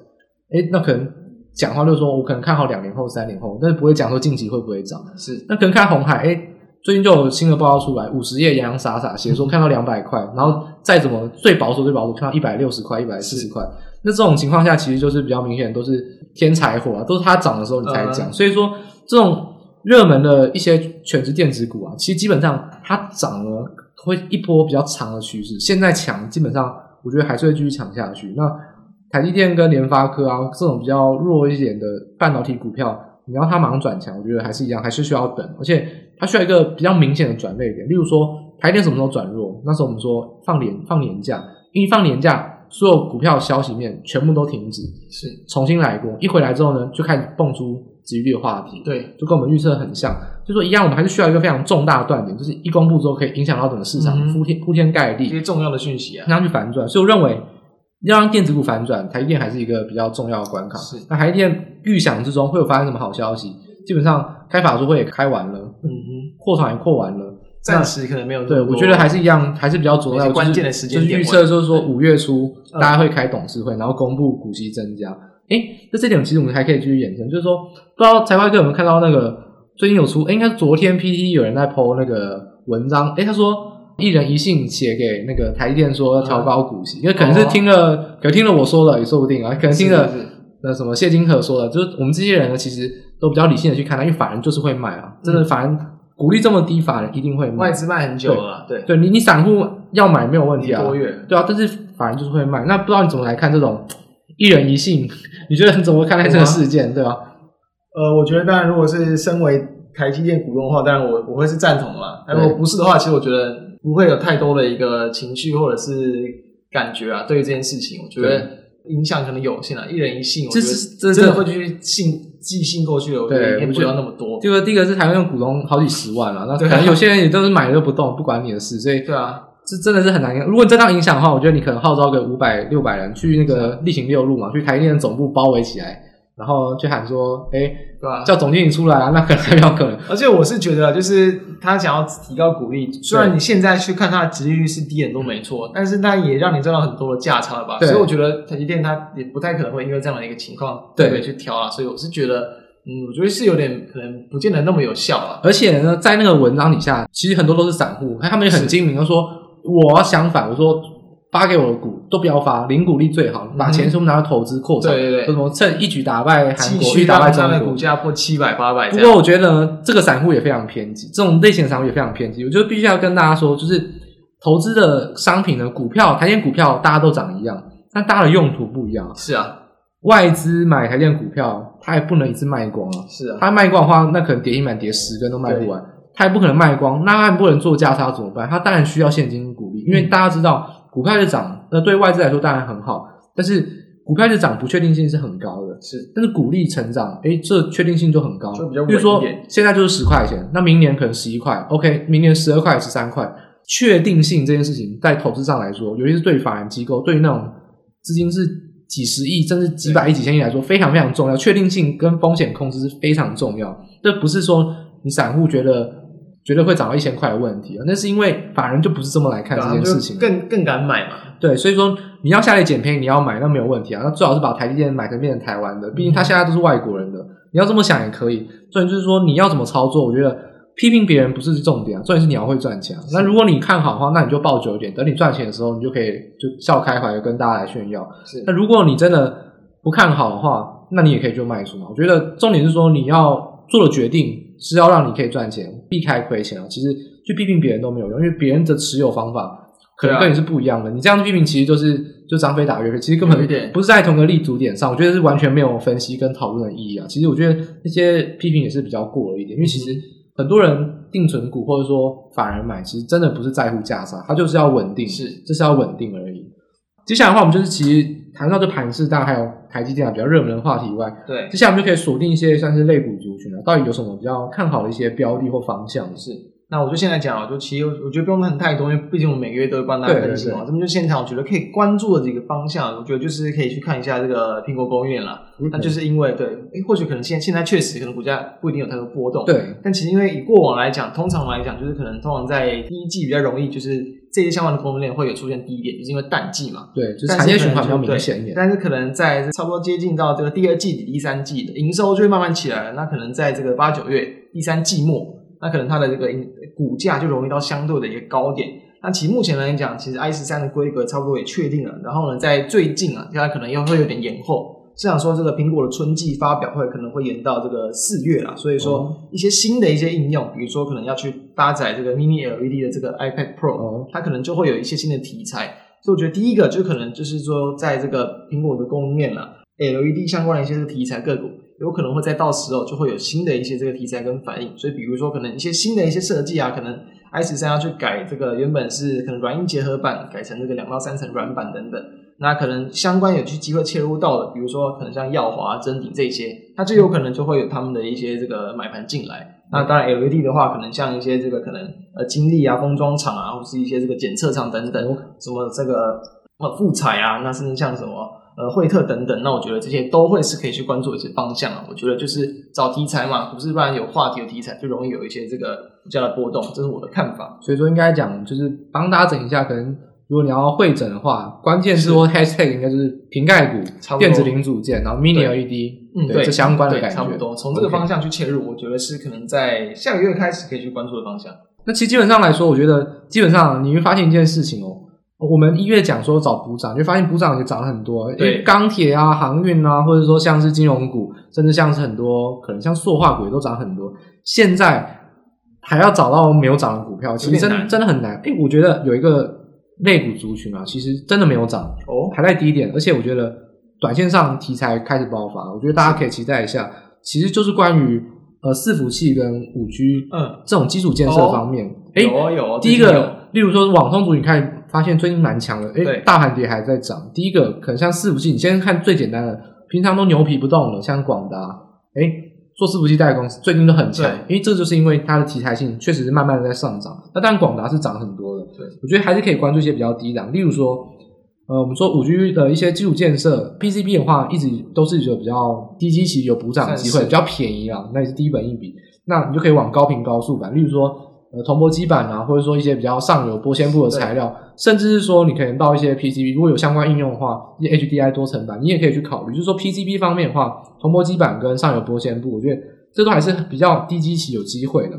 诶，那可能。讲话就是说我可能看好两年后、三年后，但是不会讲说近期会不会涨。是，那可能看红海，哎，最近就有新的报告出来，五十页洋洋洒洒写说看到两百块，然后再怎么最保守、最保守看到一百六十块、一百四十块。那这种情况下，其实就是比较明显，都是天才货啊，都是它涨的时候你才讲。嗯、所以说，这种热门的一些全职电子股啊，其实基本上它涨了会一波比较长的趋势。现在强，基本上我觉得还是会继续强下去。那。台积电跟联发科啊，这种比较弱一点的半导体股票，你要它马上转强，我觉得还是一样，还是需要等，而且它需要一个比较明显的转位点。例如说，台电什么时候转弱？那时候我们说放年放年假，因为放年假，所有股票消息面全部都停止，是重新来过。一回来之后呢，就开始蹦出殖利率的话题，对，就跟我们预测很像。就说一样，我们还是需要一个非常重大的断点，就是一公布之后可以影响到整个市场，铺、嗯、天铺天盖地，这些重要的讯息啊，让它去反转。所以我认为。要让电子股反转，台积电还是一个比较重要的关卡。是，那台积电预想之中会有发生什么好消息？基本上开法说会也开完了，嗯哼，扩团也扩完了，暂时可能没有。对，我觉得还是一样，还是比较重要。关键的时间点，就是预测就是说五月初大家会开董事会，然后公布股息增加。诶，那这点其实我们还可以继续延伸，就是说不知道财会哥有没有看到那个最近有出？诶，应该是昨天 PTT 有人在 po 那个文章，诶，他说。一人一信写给那个台积电说要调高股息，嗯、因为可能是听了，哦、可能听了我说了也说不定啊，可能听了那什么谢金河说的，就是我们这些人呢，其实都比较理性的去看它，因为法人就是会卖啊，真的法人股利这么低，法人一定会卖，外资卖很久了，对，对，对你你散户要买没有问题啊，多月对啊，但是法人就是会卖，那不知道你怎么来看这种一人一信？你觉得你怎么看待这个事件？对吧？呃，我觉得当然，如果是身为台积电股东的话，当然我我会是赞同的嘛，但如果不是的话，其实我觉得。不会有太多的一个情绪或者是感觉啊，对于这件事情，我觉得影响可能有限啊。一人一信，我觉得真的会去信寄信过去的，我觉得也不要那么多。这个第一个是台湾的股东好几十万了，那可能有些人也都是买了就不动，不管你的事。所以对啊，这真的是很难。如果你真的要影响的话，我觉得你可能号召个五百六百人去那个例行六路嘛，去台积电总部包围起来。然后去喊说，哎，对吧？叫总经理出来啊，那可能还比较可能。[laughs] 而且我是觉得，就是他想要提高股利，虽然你现在去看它的值利率是低很多没错，但是它也让你赚到很多的价差了吧？所以我觉得台积电它也不太可能会因为这样的一个情况对去调啊。所以我是觉得，嗯，我觉得是有点可能不见得那么有效啊。而且呢，在那个文章底下，其实很多都是散户，他们也很精明，就说我要相反，我说。发给我的股都不要发，零股利最好，把钱全部拿到投资扩张，对对对，什么趁一举打败韩国，一举打败中国，股价破七百八百。不过我觉得呢，这个散户也非常偏激，这种类型的散户也非常偏激。我觉得必须要跟大家说，就是投资的商品呢，股票，台积电股票大家都长一样，但大家的用途不一样。是啊，外资买台积电股票，它也不能一次卖光啊。是啊，它卖光的话，那可能跌一满跌十根都卖不完，它也不可能卖光，那它不能做价差怎么办？它当然需要现金股利，因为大家知道。股票是涨，那对外资来说当然很好，但是股票是涨，不确定性是很高的。是，但是股利成长，诶，这确定性就很高。就比较稳。比如说，现在就是十块钱，那明年可能十一块，OK，明年十二块、十三块，确定性这件事情在投资上来说，尤其是对于法人机构，对于那种资金是几十亿甚至几百亿、几千亿来说，非常非常重要。确定性跟风险控制是非常重要。这不是说你散户觉得。绝对会涨到一千块的问题啊！那是因为法人就不是这么来看这件事情，更更敢买嘛。对，所以说你要下来捡便宜，你要买那没有问题啊。那最好是把台积电买成变成台湾的，毕竟他现在都是外国人的。你要这么想也可以。所以就是说你要怎么操作，我觉得批评别人不是重点啊，重点是你要会赚钱。那如果你看好的话，那你就抱久一点，等你赚钱的时候，你就可以就笑开怀的跟大家来炫耀。是。那如果你真的不看好的话，那你也可以就卖出嘛。我觉得重点是说你要做的决定是要让你可以赚钱，避开亏钱啊。其实。去批评别人都没有用，因为别人的持有方法可能跟你是不一样的。啊、你这样去批评，其实就是就张飞打岳飞，其实根本不是在同个立足点上。我觉得是完全没有分析跟讨论的意义啊。其实我觉得那些批评也是比较过了一点，因为其实很多人定存股或者说法人买，其实真的不是在乎价差，他就是要稳定，是这是要稳定而已。接下来的话，我们就是其实谈到这盘势，当然还有台积电比较热门的话题以外，对，接下来我们就可以锁定一些像是类股族到底有什么比较看好的一些标的或方向是。那我就现在讲啊，就其实我觉得不用谈太多，因为毕竟我们每个月都会帮大家更新嘛。这么就现场，我觉得可以关注的几个方向，我觉得就是可以去看一下这个苹果供应链了。那就是因为对，诶或许可能现现在确实可能股价不一定有太多波动。对。但其实因为以过往来讲，通常来讲就是可能通常在第一季比较容易，就是这些相关的供应链会有出现低点，就是因为淡季嘛。对，就是产业循环比较明显一点。但是可能在差不多接近到这个第二季、第三季的营收就会慢慢起来了。那可能在这个八九月第三季末。那可能它的这个股价就容易到相对的一个高点。那其实目前来讲，其实 i 十三的规格差不多也确定了。然后呢，在最近啊，它可能又会有点延后。是想说这个苹果的春季发表会可能会延到这个四月啦。所以说一些新的一些应用，比如说可能要去搭载这个 mini LED 的这个 iPad Pro，它可能就会有一些新的题材。所以我觉得第一个就可能就是说，在这个苹果的供应链了，LED 相关的一些题材个股。有可能会在到时候就会有新的一些这个题材跟反应，所以比如说可能一些新的一些设计啊，可能 i 十三要去改这个原本是可能软硬结合板，改成这个两到三层软板等等，那可能相关有去机会切入到的，比如说可能像耀华、真鼎这些，它就有可能就会有他们的一些这个买盘进来。那当然 LED 的话，可能像一些这个可能呃金立啊、封装厂啊，或是一些这个检测厂等等，什么这个呃富彩啊，那甚至像什么。呃，惠特等等，那我觉得这些都会是可以去关注一些方向啊。我觉得就是找题材嘛，不是不然有话题有题材，就容易有一些这个比较的波动，这是我的看法。所以说，应该讲就是帮大家整一下，可能如果你要会诊的话，关键是说 hashtag 应该就是瓶盖股、电子零组件，然后 mini LED，嗯，对，这相关的感觉，差不多。从这个方向去切入.我觉得是可能在下个月开始可以去关注的方向。那其实基本上来说，我觉得基本上你会发现一件事情哦。我们一月讲说找补涨，就发现补涨也涨了很多。对，钢铁啊、航运啊，或者说像是金融股，甚至像是很多可能像塑化股也都涨很多。现在还要找到没有涨的股票，其实真真的很难。哎，我觉得有一个类股族群啊，其实真的没有涨哦，还在低点。而且我觉得短线上题材开始爆发，我觉得大家可以期待一下。其实就是关于呃伺服器跟五 G 嗯这种基础建设方面。诶，有有。第一个，例如说网通族，你看。发现最近蛮强的，诶，大盘跌还在涨。第一个可能像伺服器，你先看最简单的，平常都牛皮不动了，像广达，诶，做伺服器代工最近都很强，对因为这就是因为它的题材性确实是慢慢的在上涨。那当然广达是涨很多的，对，我觉得还是可以关注一些比较低档，例如说，呃，我们说五 G 的一些基础建设，PCB 的话一直都是有比较低基期有补涨机会，比较便宜啊，那也是低本一比，那你就可以往高频高速版，例如说。呃，铜箔基板啊，或者说一些比较上游玻纤布的材料，甚至是说你可能到一些 PCB，如果有相关应用的话，一些 HDI 多层板，你也可以去考虑。就是说 PCB 方面的话，铜箔基板跟上游玻纤布，我觉得这都还是比较低基期有机会的。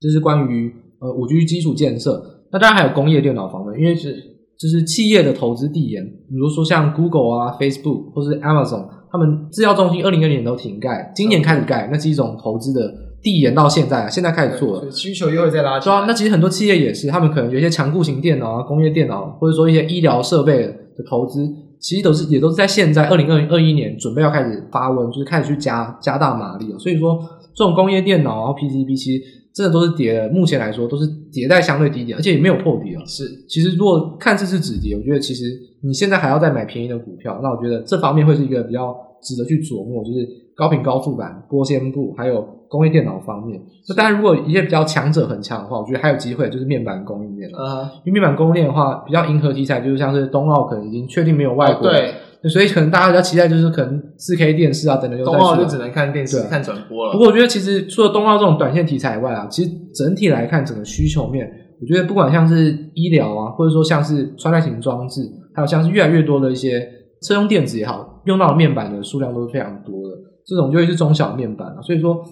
这是关于呃五 G 基础建设。那当然还有工业电脑方面，因为是就是企业的投资递延，比如说像 Google 啊、Facebook 或是 Amazon，他们制药中心二零二零年都停盖，今年开始盖，那是一种投资的。递延到现在啊，现在开始做了，需求又会再拉起来。对啊，那其实很多企业也是，他们可能有一些强固型电脑啊、工业电脑，或者说一些医疗设备的投资，其实都是也都是在现在二零二零二一年准备要开始发温，就是开始去加加大马力了。所以说，这种工业电脑啊、PCB，其实真的都是跌的，目前来说都是迭代相对低点，而且也没有破底了。是，其实如果看这次止跌，我觉得其实你现在还要再买便宜的股票，那我觉得这方面会是一个比较值得去琢磨，就是。高频高速板、玻纤布，还有工业电脑方面。那当然，如果一些比较强者很强的话，我觉得还有机会，就是面板供应链了。Uh. 因为面板供应链的话，比较迎合题材，就是像是冬奥可能已经确定没有外国。对。所以可能大家比较期待，就是可能四 K 电视啊等等。冬奥就只能看电视、看转播了。不过我觉得，其实除了冬奥这种短线题材以外啊，其实整体来看，整个需求面，我觉得不管像是医疗啊，或者说像是穿戴型装置，还有像是越来越多的一些车用电子也好，用到的面板的数量都是非常多的。这种就会是中小面板啊，所以说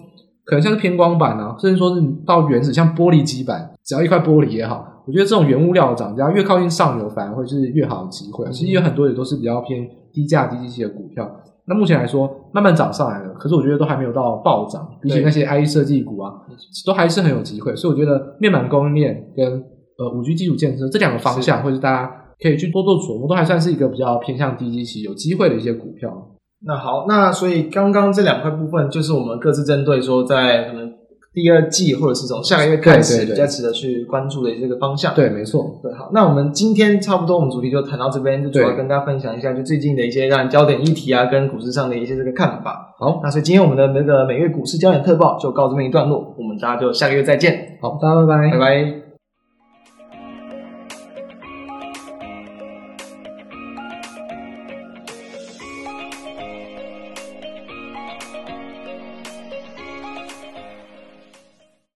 可能像是偏光板啊，甚至说是到原子像玻璃基板，只要一块玻璃也好，我觉得这种原物料的涨价越靠近上游，反而会是越好的机会。其实有很多也都是比较偏低价低基期的股票，那目前来说慢慢涨上来了，可是我觉得都还没有到暴涨，比起那些 IE 设计股啊，都还是很有机会。所以我觉得面板供应链跟呃五 G 基础建设这两个方向，或是大家可以去多做琢磨，都还算是一个比较偏向低基期有机会的一些股票。那好，那所以刚刚这两块部分就是我们各自针对说，在可能第二季或者是从下个月开始比较值得去关注的这个方向。对，没错。对，好，那我们今天差不多，我们主题就谈到这边，就主要跟大家分享一下，就最近的一些让焦点议题啊，跟股市上的一些这个看法。好，那所以今天我们的那个每月股市焦点特报就告这么一段落，我们大家就下个月再见。好，大家拜拜，拜拜。